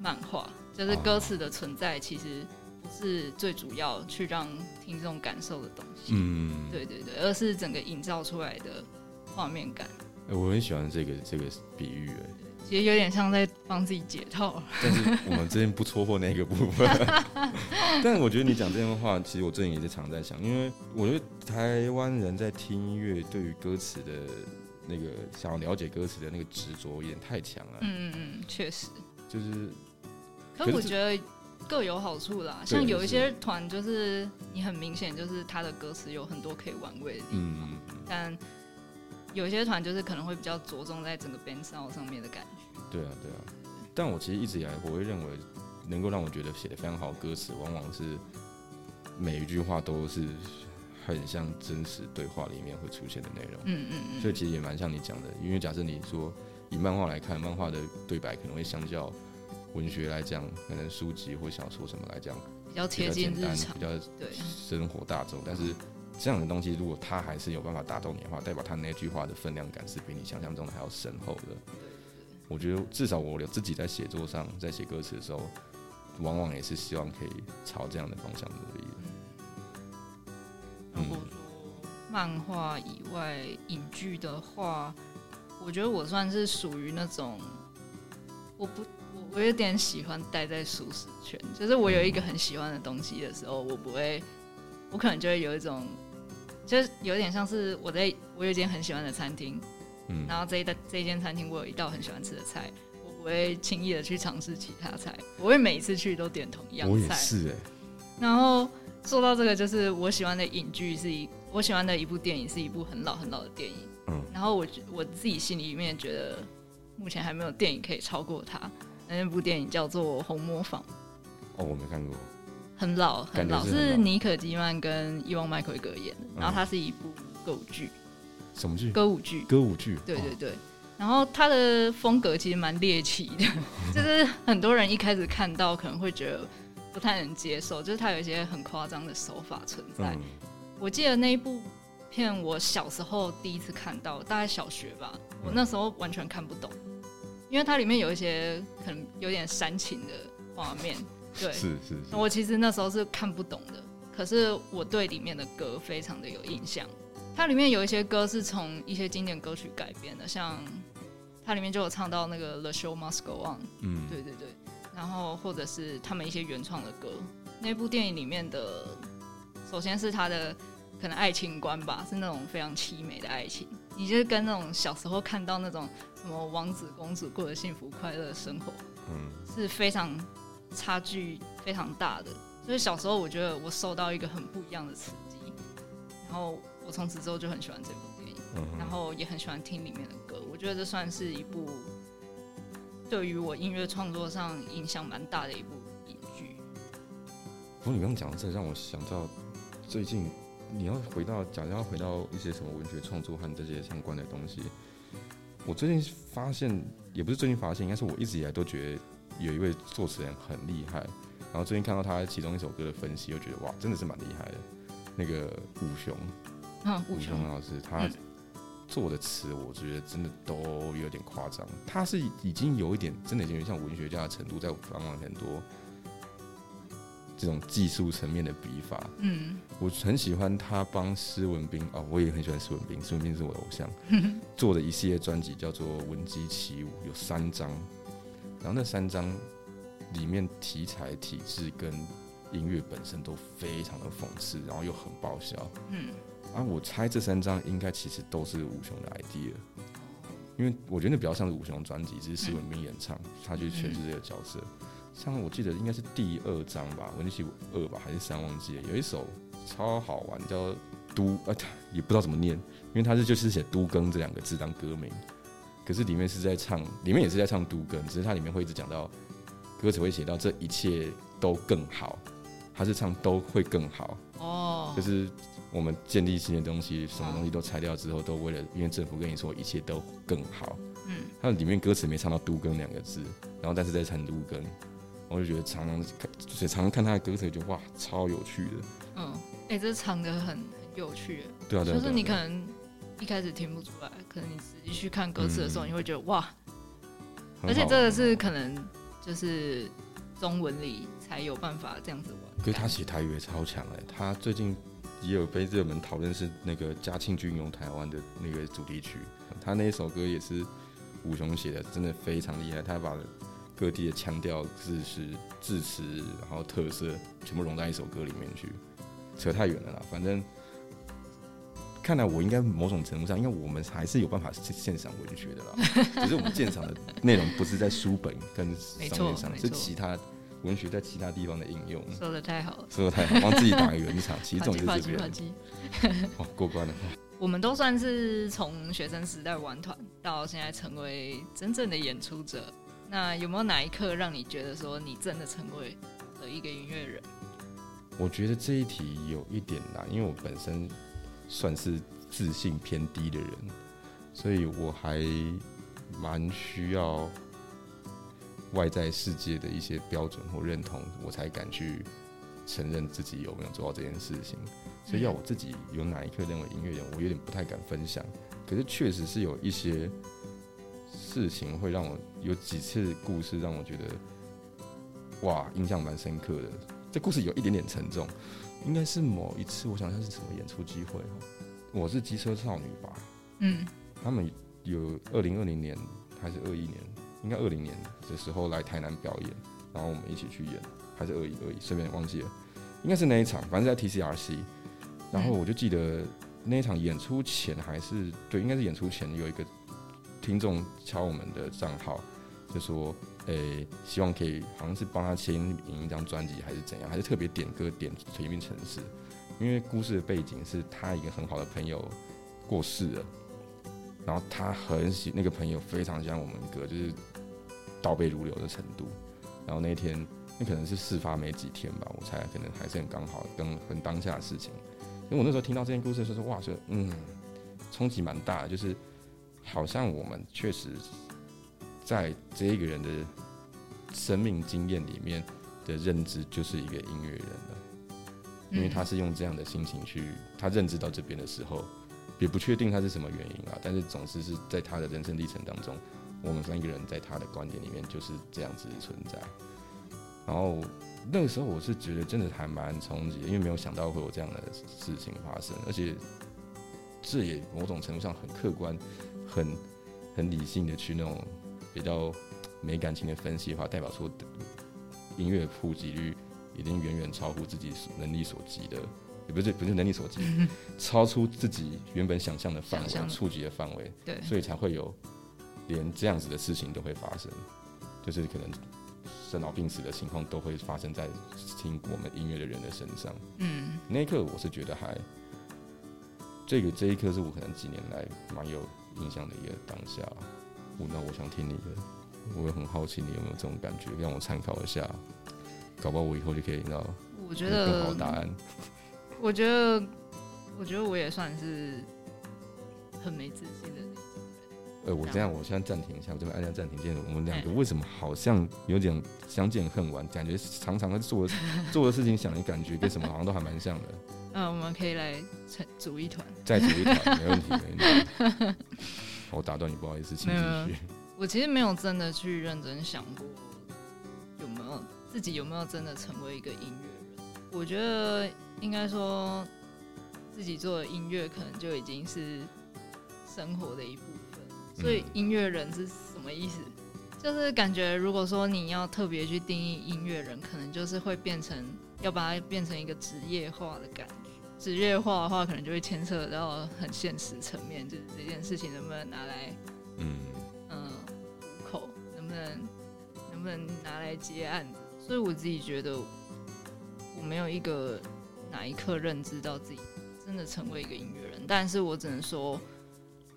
漫画，就是歌词的存在其实不是最主要去让听众感受的东西，嗯，对对对，而是整个营造出来的画面感。哎我很喜欢这个这个比喻，哎，其实有点像在帮自己解套，但是我们之前不戳破那个部分。但我觉得你讲这段话，其实我最近也是常在想，因为我觉得台湾人在听音乐，对于歌词的那个想要了解歌词的那个执着有点太强了。嗯嗯嗯，确实。就是可我觉得各有好处啦，像有一些团就是你很明显就是他的歌词有很多可以玩味的地方，嗯，但有一些团就是可能会比较着重在整个 band sound 上面的感觉。对啊对啊。但我其实一直以来，我会认为能够让我觉得写的非常好的歌词，往往是每一句话都是很像真实对话里面会出现的内容。嗯嗯嗯，所以其实也蛮像你讲的，因为假设你说以漫画来看，漫画的对白可能会相较文学来讲，可能书籍或小说什么来讲比较贴近日常比。较对，生活大众。但是这样的东西，如果他还是有办法打动你的话，代表他那句话的分量感是比你想象中的还要深厚的。我觉得至少我自己在写作上，在写歌词的时候，往往也是希望可以朝这样的方向努力的。如果说漫画以外影剧的话，我觉得我算是属于那种，我不我我有点喜欢待在舒适圈，就是我有一个很喜欢的东西的时候，我不会，我可能就会有一种，就是有点像是我在我有一间很喜欢的餐厅，嗯，然后这一道这一间餐厅我有一道很喜欢吃的菜，我不会轻易的去尝试其他菜，我会每一次去都点同样我也菜。是哎、然后说到这个，就是我喜欢的影剧是一，我喜欢的一部电影是一部很老很老的电影。嗯然后我我自己心里面觉得，目前还没有电影可以超过它。那部电影叫做《红磨坊》，哦，我没看过，很老很老，是很老是妮可基曼跟伊旺麦奎格演的。然后它是一部歌舞剧，什么剧？歌舞剧。歌舞剧。哦对对对。然后它的风格其实蛮猎奇的，就是很多人一开始看到可能会觉得不太能接受，就是它有一些很夸张的手法存在。嗯我记得那一部片，我小时候第一次看到，大概小学吧，我那时候完全看不懂，因为它里面有一些可能有点煽情的画面，对，是是是。我其实那时候是看不懂的，可是我对里面的歌非常的有印象。它里面有一些歌是从一些经典歌曲改编的，像它里面就有唱到那个《The Show Must Go On》，嗯，对对对，然后或者是他们一些原创的歌。那部电影里面的，首先是他的可能爱情观吧，是那种非常凄美的爱情，你就是跟那种小时候看到那种什么王子公主过的幸福快乐生活，嗯是非常差距非常大的。所以小时候我觉得我受到一个很不一样的刺激，然后我从此之后就很喜欢这部电影。嗯，然后也很喜欢听里面的歌。我觉得这算是一部对于我音乐创作上影响蛮大的一部影剧。不过你刚刚讲的这让我想到，最近你要回到，假如要回到一些什么文学创作和这些相关的东西，我最近发现，也不是最近发现，应该是我一直以来都觉得有一位作词人很厉害，然后最近看到他其中一首歌的分析，又觉得哇，真的是蛮厉害的。那个武雄，嗯，武雄老师他嗯做的词，我觉得真的都有点夸张。他是已经有一点，真的已经有点像文学家的程度，在往往很多这种技术层面的笔法。嗯我很喜欢他帮施文斌哦，我也很喜欢施文斌，施文斌是我的偶像，做的一系列专辑叫做《闻鸡起舞》，有三张，然后那三张里面题材、体制跟音乐本身都非常的讽刺，然后又很爆笑。嗯，啊，我猜这三张应该其实都是吴雄的 idea。因为我觉得那比较像是武雄专辑，只是施文斌演唱，他去诠释这个角色。像我记得应该是第二章吧，《文曲二》吧，还是三忘记了，有一首超好玩，叫都呃，也不知道怎么念，因为他是就是写都更这两个字当歌名，可是里面是在唱，里面也是在唱都更，只是它里面会一直讲到歌词会写到这一切都更好，他是唱都会更好。哦，就是我们建立新的东西，什么东西都拆掉之后，都为了因为政府跟你说一切都更好，嗯，它里面歌词没唱到都更两个字，然后但是在唱都更。我就觉得常常看，所以常常看他的歌词，就哇，超有趣的。嗯，哎，这唱的很很有趣。对啊，对啊就是你可能一开始听不出来，可能你仔细去看歌词的时候，你会觉得哇，而且这个是可能就是中文里才有办法这样子玩。可是他写台语也超强哎，他最近也有被热门讨论是那个嘉庆军用台湾的那个主题曲，他那一首歌也是武雄写的，真的非常厉害，他把。各地的腔调、字词、字词，然后特色，全部融在一首歌里面去，扯太远了啦。反正看来我应该某种程度上，因为我们还是有办法鉴赏文学的啦，只是我们鉴赏的内容不是在书本跟上面上，是其他文学在其他地方的应用。说的太好了，说的太好，帮自己打个圆场。其实重点是这边。哦，过关了。我们都算是从学生时代玩团，到现在成为真正的演出者。那有没有哪一刻让你觉得说你真的成为了一个音乐人？我觉得这一题有一点难，因为我本身算是自信偏低的人，所以我还蛮需要外在世界的一些标准或认同，我才敢去承认自己有没有做到这件事情。所以要我自己有哪一刻认为音乐人，我有点不太敢分享。可是确实是有一些。事情会让我有几次故事让我觉得哇，印象蛮深刻的。这故事有一点点沉重，应该是某一次，我想想是什么演出机会我是机车少女吧？嗯，他们有二零二零年还是二一年，应该二零年的时候来台南表演，然后我们一起去演，还是二一二一，顺便忘记了，应该是那一场，反正在 TCRC。然后我就记得那一场演出前还是对，应该是演出前有一个。听众敲我们的账号，就说：“诶，希望可以，好像是帮他签影一张专辑，还是怎样？还是特别点歌点《甜蜜城市》？因为故事的背景是他一个很好的朋友过世了，然后他很喜那个朋友非常喜欢我们歌，就是倒背如流的程度。然后那天，那可能是事发没几天吧，我猜可能还是很刚好，跟很当下的事情。因为我那时候听到这件故事的时候，哇，说嗯，冲击蛮大的，就是。”好像我们确实在这一个人的生命经验里面的认知就是一个音乐人了，因为他是用这样的心情去他认知到这边的时候，也不确定他是什么原因啊，但是总是是在他的人生历程当中，我们三个人在他的观点里面就是这样子存在。然后那个时候我是觉得真的还蛮冲击，因为没有想到会有这样的事情发生，而且这也某种程度上很客观。很很理性的去那种比较没感情的分析的话，代表说音乐普及率已经远远超乎自己能力所及的，也不是不是能力所及，超出自己原本想象的范围、触及的范围，对，所以才会有连这样子的事情都会发生，就是可能生老病死的情况都会发生在听我们音乐的人的身上。嗯，那一刻我是觉得还这个这一刻是我可能几年来蛮有。印象的一个当下，我那我想听你的，我也很好奇你有没有这种感觉，让我参考一下，搞不好我以后就可以道我觉得更好答案。我觉得，我觉得我也算是很没自信的人。呃，我这样，我现在暂停一下，我这边按下暂停键。我们两个为什么好像有点相见恨晚？感觉常常做 做的事情，想的感觉跟什么好像都还蛮像的。嗯，我们可以来成组一团，再组一团，没问题，没问题。我打断你，不好意思，请继续。我其实没有真的去认真想过，有没有自己有没有真的成为一个音乐人？我觉得应该说，自己做的音乐可能就已经是生活的一部分。所以音乐人是什么意思？就是感觉如果说你要特别去定义音乐人，可能就是会变成要把它变成一个职业化的感觉。职业化的话，可能就会牵扯到很现实层面，就是这件事情能不能拿来嗯嗯糊口，能不能能不能拿来接案子？所以我自己觉得，我没有一个哪一刻认知到自己真的成为一个音乐人，但是我只能说，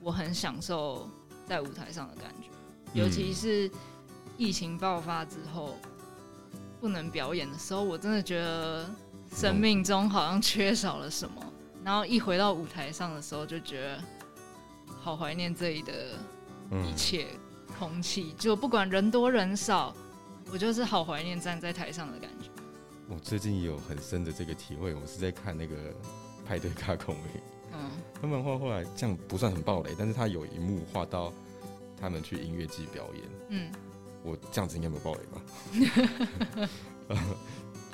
我很享受在舞台上的感觉，尤其是疫情爆发之后不能表演的时候，我真的觉得生命中好像缺少了什么。然后一回到舞台上的时候，就觉得好怀念这里的嗯。一切空气，就不管人多人少，我就是好怀念站在台上的感觉。我最近有很深的这个体会，我是在看那个派对卡孔明，嗯。他们画后来这样不算很暴雷，但是他有一幕画到他们去音乐季表演，嗯。我这样子应该没有暴雷吧？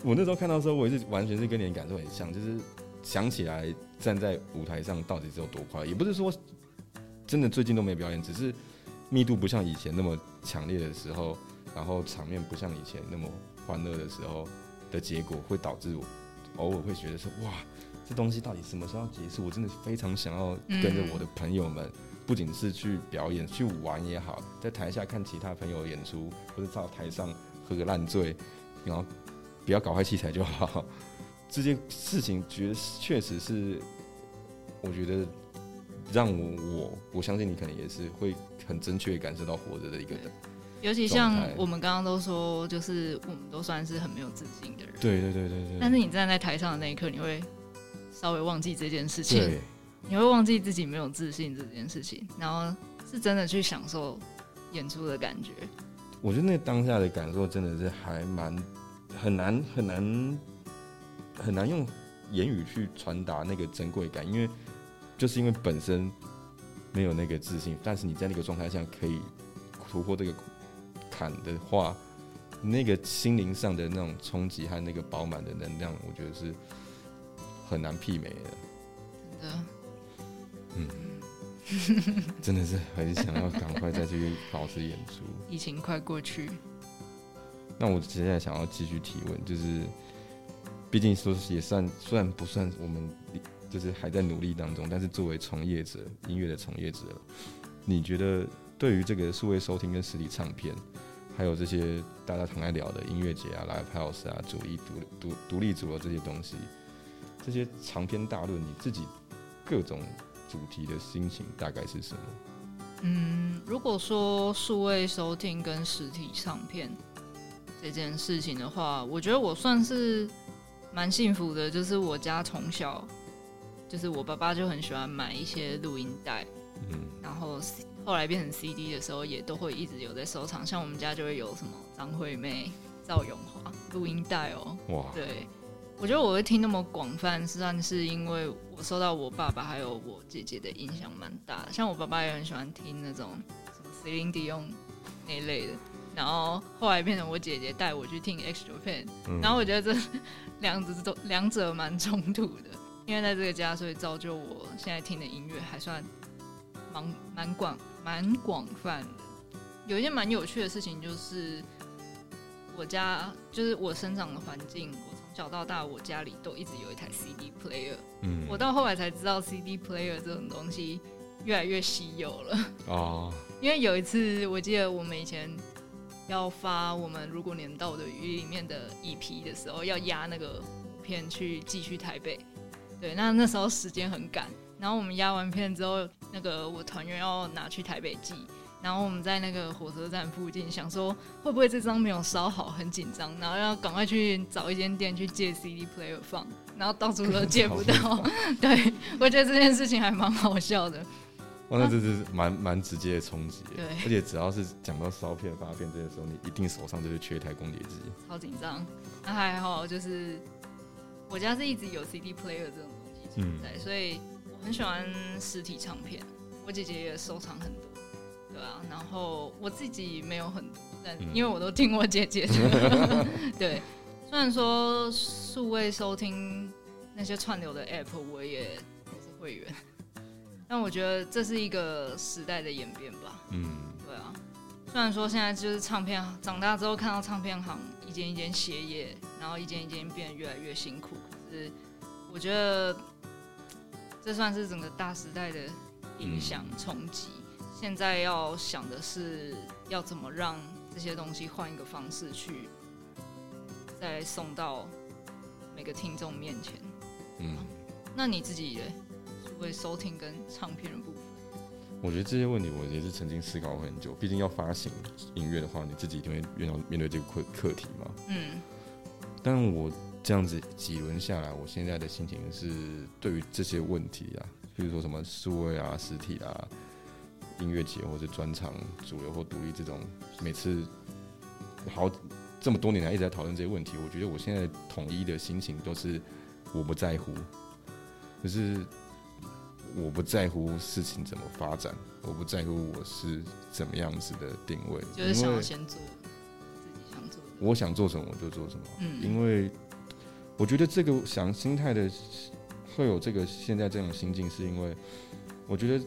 我那时候看到的时候，我也是完全是跟你的感受很像，就是想起来站在舞台上到底是有多快，也不是说真的最近都没表演，只是密度不像以前那么强烈的时候，然后场面不像以前那么欢乐的时候的结果，会导致我偶尔会觉得说，哇，这东西到底什么时候要结束？我真的非常想要跟着我的朋友们。不仅是去表演、去玩也好，在台下看其他朋友演出，或者到台上喝个烂醉，然后不要搞坏器材就好。这件事情，觉得确实是，我觉得让我我我相信你可能也是会很正确地感受到活着的一个人。尤其像我们刚刚都说，就是我们都算是很没有自信的人，对对对对对。但是你站在台上的那一刻，你会稍微忘记这件事情，对，你会忘记自己没有自信这件事情，然后是真的去享受演出的感觉。我觉得那当下的感受真的是还蛮很难很难很难用言语去传达那个珍贵感，因为就是因为本身没有那个自信，但是你在那个状态下可以突破这个坎的话，那个心灵上的那种冲击和那个饱满的能量，我觉得是很难媲美的。真的，嗯 真的是很想要赶快再去保持演出。疫情快过去，那我接下来想要继续提问，就是，毕竟说也算，虽然不算我们就是还在努力当中，但是作为从业者，音乐的从业者，你觉得对于这个数位收听跟实体唱片，还有这些大家常爱聊的音乐节啊、live house 啊、主义独独独立组的这些东西，这些长篇大论，你自己各种主题的心情大概是什么？嗯，如果说数位收听跟实体唱片这件事情的话，我觉得我算是蛮幸福的，就是我家从小就是我爸爸就很喜欢买一些录音带，嗯然后后来变成 CD 的时候，也都会一直有在收藏。像我们家就会有什么张惠妹、赵咏华录音带哦。哇，对，我觉得我会听那么广泛，实际上是因为我受到我爸爸还有我姐姐的影响蛮大的。像我爸爸也很喜欢听那种什么 Celine Dion 那一类的，然后后来变成我姐姐带我去听 X Japan，嗯然后我觉得这两者都两者蛮冲突的，因为在这个家，所以造就我现在听的音乐还算蛮蛮广蛮广泛的。有一件蛮有趣的事情就是，我家就是我生长的环境，小到大我家里都一直有一台 CD player，嗯我到后来才知道 CD player 这种东西越来越稀有了。哦，因为有一次，我记得我们以前要发我们《如果你能到的雨里面的 EP 的时候，要压那个片去寄去台北。对，那那时候时间很赶，然后我们压完片之后，那个我团员要拿去台北寄，然后我们在那个火车站附近，想说会不会这张没有烧好，很紧张，然后要赶快去找一间店去借 CD player 放，然后到处都借不到。对，我觉得这件事情还蛮好笑的。哇，那这是蛮蛮直接的冲击。对而且只要是讲到烧片、发片这些时候，你一定手上就是缺一台光碟机。超紧张。那还好，就是我家是一直有 CD player 这种东西存在，所以我很喜欢实体唱片。我姐姐也收藏很多，对啊。然后我自己没有很多，但嗯因为我都听我姐姐的。对，虽然说数位收听那些串流的 app 我也都是会员，但我觉得这是一个时代的演变吧。嗯，对啊，虽然说现在就是唱片长大之后看到唱片行一间一间歇业，然后一间一间变得越来越辛苦，可是我觉得这算是整个大时代的影响冲击。现在要想的是要怎么让这些东西换一个方式去再送到每个听众面前。嗯，那你自己嘞，会收听跟唱片的部分？我觉得这些问题我也是曾经思考过很久。毕竟要发行音乐的话，你自己一定会面到面对这个课课题嘛。嗯但我这样子几轮下来，我现在的心情是对于这些问题啊，比如说什么数位啊、实体啊、音乐节或者专场、主流或独立这种，每次好这么多年来一直在讨论这些问题，我觉得我现在统一的心情都是我不在乎，就是我不在乎事情怎么发展，我不在乎我是怎么样子的定位，就是想要先做自己想做。我想做什么我就做什么。嗯因为我觉得这个想心态的会有这个现在这种心境，是因为我觉得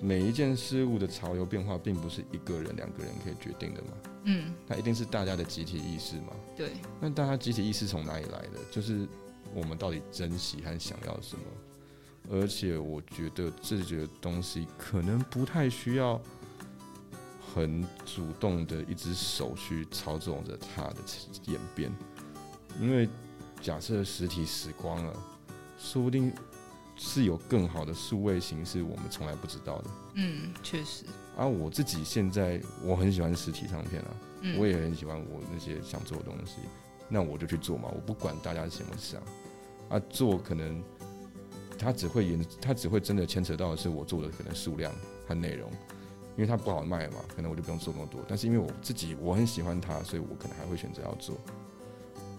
每一件事物的潮流变化，并不是一个人、两个人可以决定的嘛，嗯，它一定是大家的集体意识嘛。对，那大家集体意识从哪里来的？就是我们到底珍惜和想要什么。而且我觉得这个东西可能不太需要很主动的一只手去操纵着它的演变，因为假设实体死光了，说不定是有更好的数位形式我们从来不知道的。嗯，确实，啊、我自己现在我很喜欢实体唱片啊，嗯，我也很喜欢我那些想做的东西，那我就去做嘛，我不管大家怎么想，啊，做可能它只会延，它只会真的牵扯到的是我做的可能数量和内容，因为它不好卖嘛，可能我就不用做那么多，但是因为我自己我很喜欢它，所以我可能还会选择要做，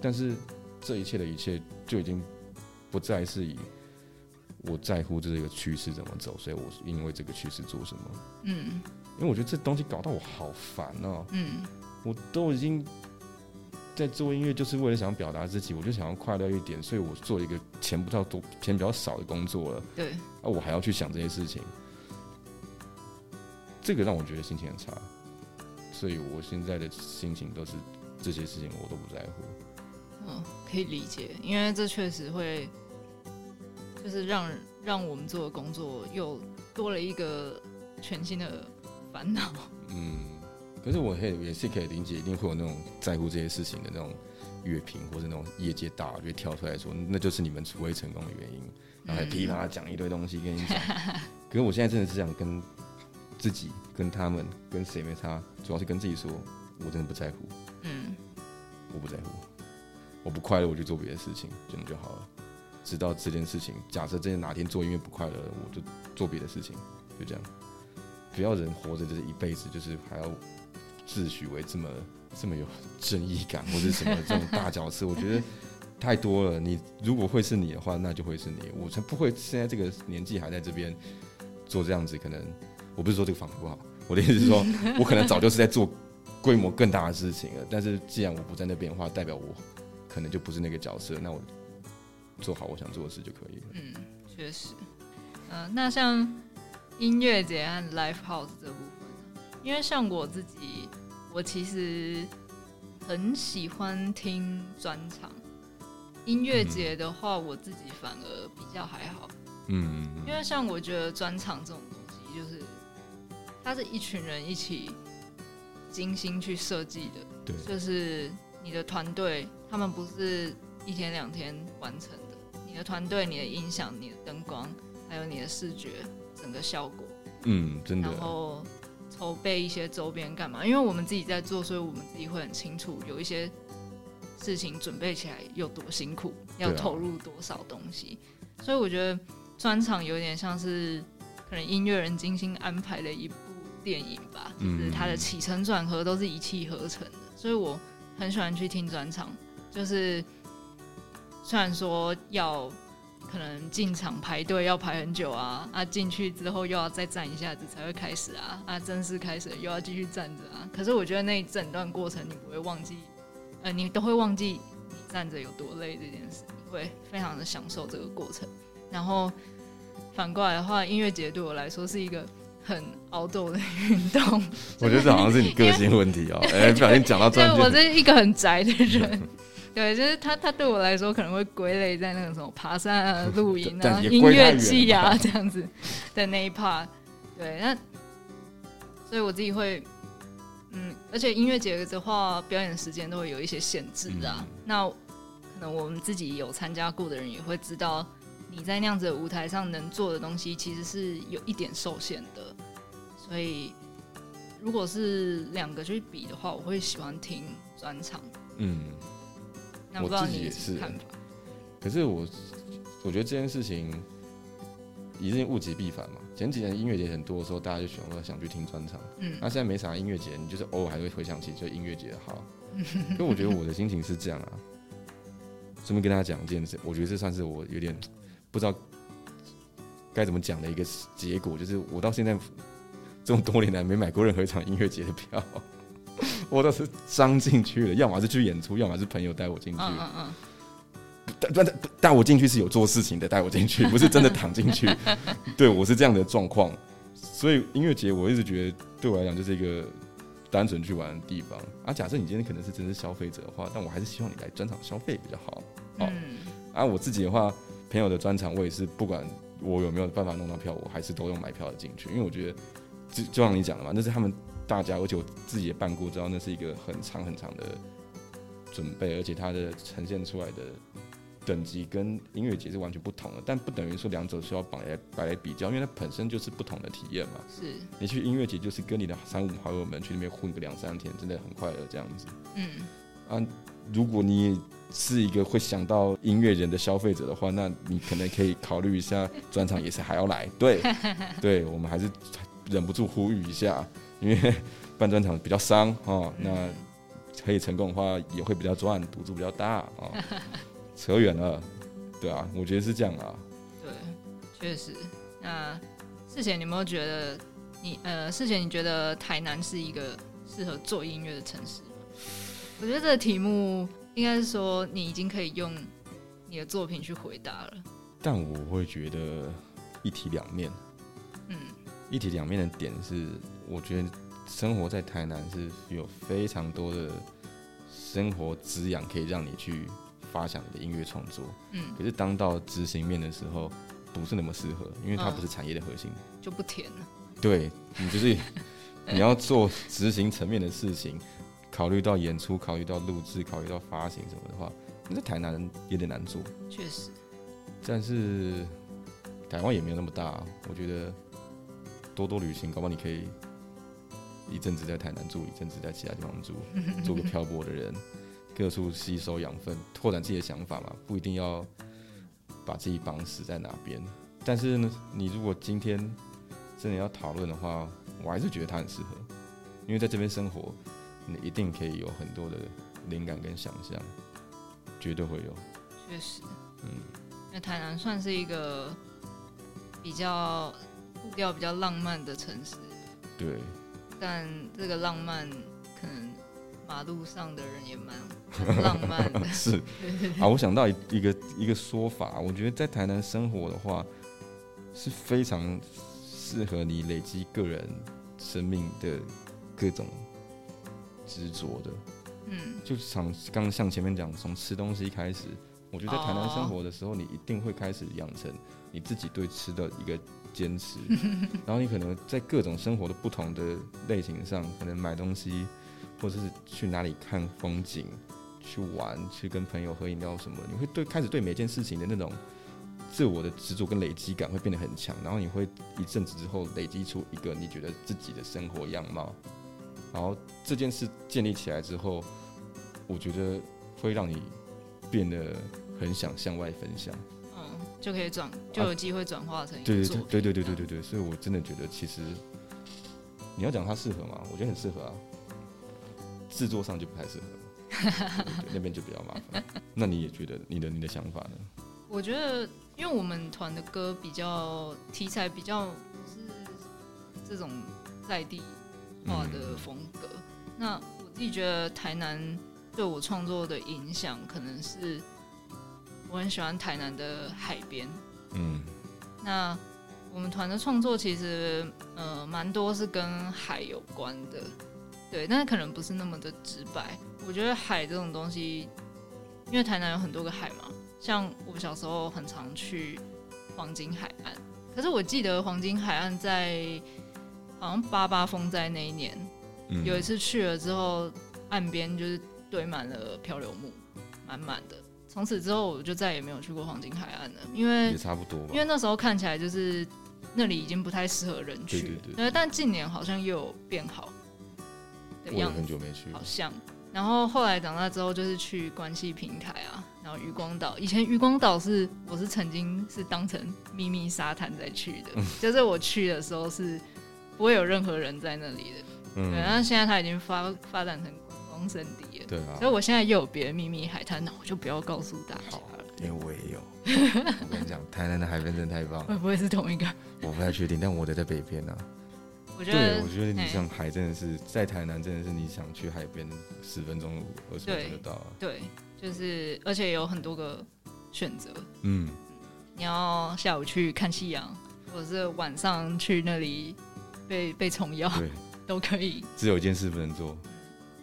但是这一切的一切就已经不再是以我在乎这个趋势怎么走，所以我因为这个趋势做什么，嗯。因为我觉得这东西搞到我好烦哦、嗯。我都已经在做音乐，就是为了想表达自己，我就想要快乐一点，所以我做一个钱不知道多钱比较少的工作了，对，啊，我还要去想这些事情，这个让我觉得心情很差，所以我现在的心情都是这些事情我都不在乎。嗯，可以理解，因为这确实会，就是让让我们做的工作又多了一个全新的烦恼。嗯，可是我也也是可以理解，一定会有那种在乎这些事情的那种乐评或者那种业界大佬就会跳出来说，那就是你们不会成功的原因，然后还噼啪讲一堆东西跟你讲。可是我现在真的是想跟自己、跟他们、跟谁没差，主要是跟自己说，我真的不在乎，嗯我不在乎，我不快乐我就做别的事情，这样就好了。知道这件事情，假设这哪天做音乐不快乐，我就做别的事情，就这样。不要人活着就是一辈子，就是还要自诩为这么这么有正义感或者什么这种大角色，我觉得太多了。你如果会是你的话，那就会是你。我才不会现在这个年纪还在这边做这样子。可能我不是说这个房子不好，我的意思是说，我可能早就是在做规模更大的事情了。但是既然我不在那边的话，代表我可能就不是那个角色，那我做好我想做的事就可以了。嗯，确实。嗯、那像音乐节和 live house 这部分，因为像我自己，我其实很喜欢听专场。音乐节的话，我自己反而比较还好。嗯，因为像我觉得专场这种东西，就是它是一群人一起精心去设计的，对，就是你的团队，他们不是一天两天完成的。你的团队、你的音响、你的灯光，还有你的视觉，整个效果，嗯，真的然，后筹备一些周边干嘛？因为我们自己在做，所以我们自己会很清楚有一些事情准备起来有多辛苦，要投入多少东西。所以我觉得专场有点像是可能音乐人精心安排的一部电影吧，就是嗯它的起承转合都是一气呵成的。所以我很喜欢去听专场，就是虽然说要可能进场排队要排很久啊，啊进去之后又要再站一下子才会开始啊，啊正式开始又要继续站着啊。可是我觉得那一整段过程你不会忘记，呃，你都会忘记你站着有多累这件事，你会非常的享受这个过程。然后反过来的话，音乐节对我来说是一个很熬斗的运动。我觉得这好像是你个性问题哦。哎，不小心讲到因专为我，是一个很宅的人，对，就是他他对我来说可能会归类在那个什么爬山啊、露营啊、音乐季啊这样子的那一 part。对，那所以我自己会，嗯，而且音乐节的话，表演时间都会有一些限制的、啊。嗯那可能我们自己有参加过的人也会知道，你在那样子的舞台上能做的东西，其实是有一点受限的。所以，如果是两个去比的话，我会喜欢听专场。嗯，那不知道我自己也是看法？可是我我觉得这件事情一定物极必反嘛。前几年音乐节很多的时候，大家就喜欢说想去听专场。嗯那现在没啥音乐节，你就是偶尔还会回想起就音乐节的好。因为我觉得我的心情是这样啊。顺便跟大家讲一件事，我觉得这算是我有点不知道该怎么讲的一个结果，就是我到现在这么多年来没买过任何一场音乐节的票，我都是张进去了，要么是去演出，要么是朋友带我进去。嗯嗯嗯，带带带我进去是有做事情的，带我进去 不是真的躺进去。对我是这样的状况，所以音乐节我一直觉得对我来讲就是一个单纯去玩的地方啊。假设你今天可能是真是消费者的话，但我还是希望你来专场消费比较好。哦嗯啊，我自己的话，朋友的专场我也是不管我有没有办法弄到票，我还是都用买票的进去，因为我觉得就就像你讲的嘛，那是他们大家，而且我自己也办过，知道那是一个很长很长的准备，而且它的呈现出来的等级跟音乐节是完全不同的，但不等于说两者需要绑来摆来比较，因为它本身就是不同的体验嘛。是，你去音乐节就是跟你的三五好友们去那边混个两三天，真的很快乐这样子。嗯啊，如果你是一个会想到音乐人的消费者的话，那你可能可以考虑一下专场也是还要来。对，对我们还是忍不住呼吁一下，因为办专场比较伤 哦。那可以成功的话，也会比较赚，赌注比较大哦。扯远了，对啊，我觉得是这样啊。对，确实。那世贤你有没有觉得你呃，世贤你觉得台南是一个适合做音乐的城市吗？我觉得这个题目应该是说你已经可以用你的作品去回答了。但我会觉得一体两面。嗯一体两面的点是，我觉得生活在台南是有非常多的生活滋养，可以让你去发想你的音乐创作。嗯，可是当到执行面的时候，不是那么适合，因为它嗯不是产业的核心。就不甜了。对你就是 你要做执行层面的事情，考虑到演出，考虑到录制，考虑到发行什么的话，那在台南有点难做。确实，但是台湾也没有那么大，我觉得多多旅行，搞不好你可以一阵子在台南住，一阵子在其他地方住，做个漂泊的人，各处吸收养分，拓展自己的想法嘛，不一定要把自己绑死在哪边。但是呢，你如果今天真的要讨论的话，我还是觉得他很适合，因为在这边生活，你一定可以有很多的灵感跟想象，绝对会有。确实，嗯，那台南算是一个比较步调比较浪漫的城市，对。但这个浪漫可能马路上的人也蛮蛮 浪漫的。是啊，我想到一一个一个说法，我觉得在台南生活的话，是非常适合你累积个人生命的各种执着的。嗯就像刚刚像前面讲，从吃东西开始，我觉得在台南生活的时候，你一定会开始养成你自己对吃的一个坚持，然后你可能在各种生活的不同的类型上，可能买东西，或者是去哪里看风景、去玩、去跟朋友喝饮料什么，你会对开始对每件事情的那种自我的执着跟累积感会变得很强，然后你会一阵子之后累积出一个你觉得自己的生活样貌，然后这件事建立起来之后，我觉得会让你变得很想向外分享。嗯，就可以转，就有机会转化成一对对个作品。对对对对对对对，所以我真的觉得其实你要讲它适合吗？我觉得很适合啊，制作上就不太适合，那边就比较麻烦。那你也觉得你的你的想法呢？我觉得，因为我们团的歌比较题材比较是这种在地化的风格。那我自己觉得台南对我创作的影响，可能是我很喜欢台南的海边。嗯那我们团的创作其实呃蛮多是跟海有关的，对，但是可能不是那么的直白。我觉得海这种东西，因为台南有很多个海嘛，像我小时候很常去黄金海岸，可是我记得黄金海岸在好像八八风灾那一年，嗯有一次去了之后，岸边就是堆满了漂流木，满满的。从此之后，我就再也没有去过黄金海岸了，因为也差不多吧因。为那时候看起来就是那里已经不太适合人去，对对对但近年好像又有变好的样子，很久没去好，像。然后后来长大之后，就是去关系平台啊，然后渔光岛。以前渔光岛是我是曾经是当成秘密沙滩在去的，就是我去的时候是不会有任何人在那里的。嗯对，但是现在它已经发发展成观光胜地了。对啊所以，我现在又有别的秘密海滩，那我就不要告诉大家了。因为我也有。我跟你讲，台南的海边真的太棒了，会不会是同一个？我不太确定，但我的在北边啊。我觉对，得我觉得你嘿像海真的是在台南，真的是你想去海边十分钟、二十分钟就到了。对，就是而且有很多个选择，嗯，你要下午去看夕阳，或者是晚上去那里被被虫咬，对，都可以。只有一件事不能做，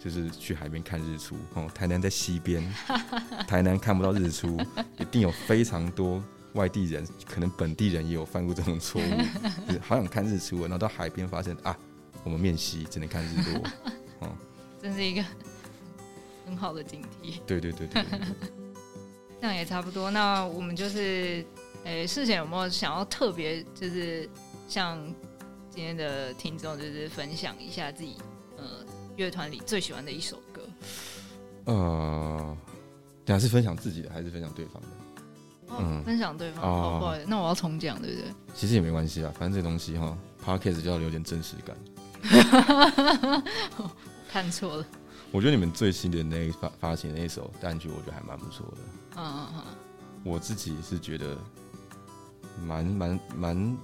就是去海边看日出。哦，台南在西边，台南看不到日出，一定有非常多外地人，可能本地人也有犯过这种错误，就是好想看日出，然后到海边发现啊，我们面西只能看日落。真是一个很好的警惕。对对对对这样也差不多。那我们就是，诶、事前有没有想要特别，就是像今天的听众，就是分享一下自己呃乐团里最喜欢的一首歌？呃，等下是分享自己的还是分享对方的？哦，嗯分享对方。哦哦，不好意思，那我要重讲，对不对？其实也没关系啊，反正这东西哈 p o d c a s t 就要留点真实感。看错了。我觉得你们最新的那一发发行的那一首单曲，我觉得还蛮不错的。嗯嗯嗯，我自己是觉得蛮蛮蛮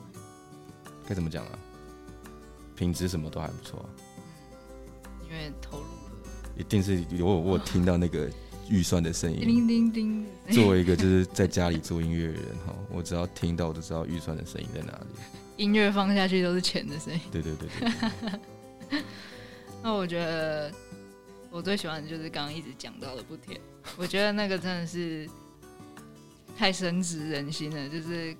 该怎么讲啊？品质什么都还不错啊、因为投入了一定是有我我听到那个预算的声音。叮叮叮。作为一个就是在家里做音乐的人哈，我只要听到我就知道预算的声音在哪里。音乐放下去都是钱的声音。对对对对对，那我觉得我最喜欢的就是刚刚一直讲到的不甜，我觉得那个真的是太深植人心了。就是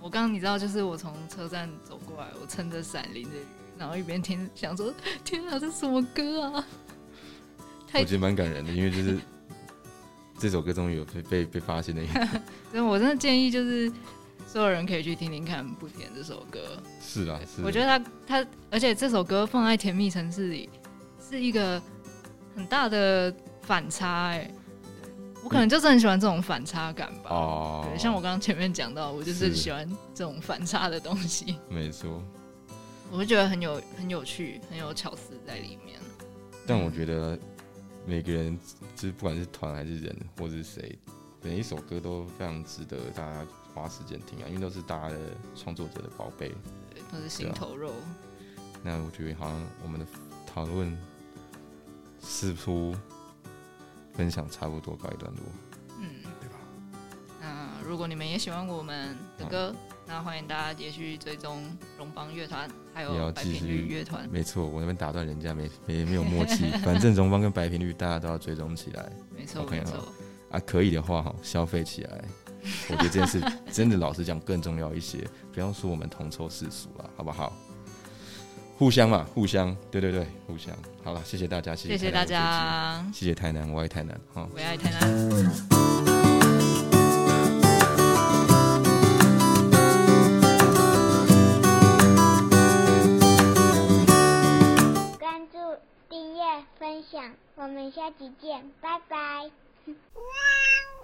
我刚刚你知道，就是我从车站走过来，我撑着伞淋着雨，然后一边听，想说天啊，这什么歌啊？我觉得蛮感人的，因为就是 这首歌终于有被被被发现的一个。真的，我真的建议就是所有人可以去听听看《不甜》这首歌。是啊，是。我觉得他他，而且这首歌放在甜蜜城市里是一个很大的反差哎、我可能就是很喜欢这种反差感吧。哦，对，像我刚刚前面讲到，我就是是喜欢这种反差的东西，没错，我会觉得很有很有趣，很有巧思在里面。但我觉得每个人，就是不管是团还是人，或者是谁，每一首歌都非常值得大家花时间听啊，因为都是大家的创作者的宝贝。对，都是心头肉。那我觉得好像我们的讨论似乎分享差不多告一段落，嗯，对吧？那如果你们也喜欢我们的歌，嗯那欢迎大家也去追踪荣邦乐团，还也要有白频继续率乐团。没错，我那边打断人家没没没有默契，反正荣邦跟白频率大家都要追踪起来没错 OK。啊，可以的话哈，消费起来。我觉得这件事真的老实讲更重要一些，不要说我们同仇世俗了，好不好？互相嘛，互相，对对对，互相。好了，谢谢大家，谢谢谢大家集，，谢谢台南，我爱台南，哈。我爱台南。分享，我们下期见，拜拜。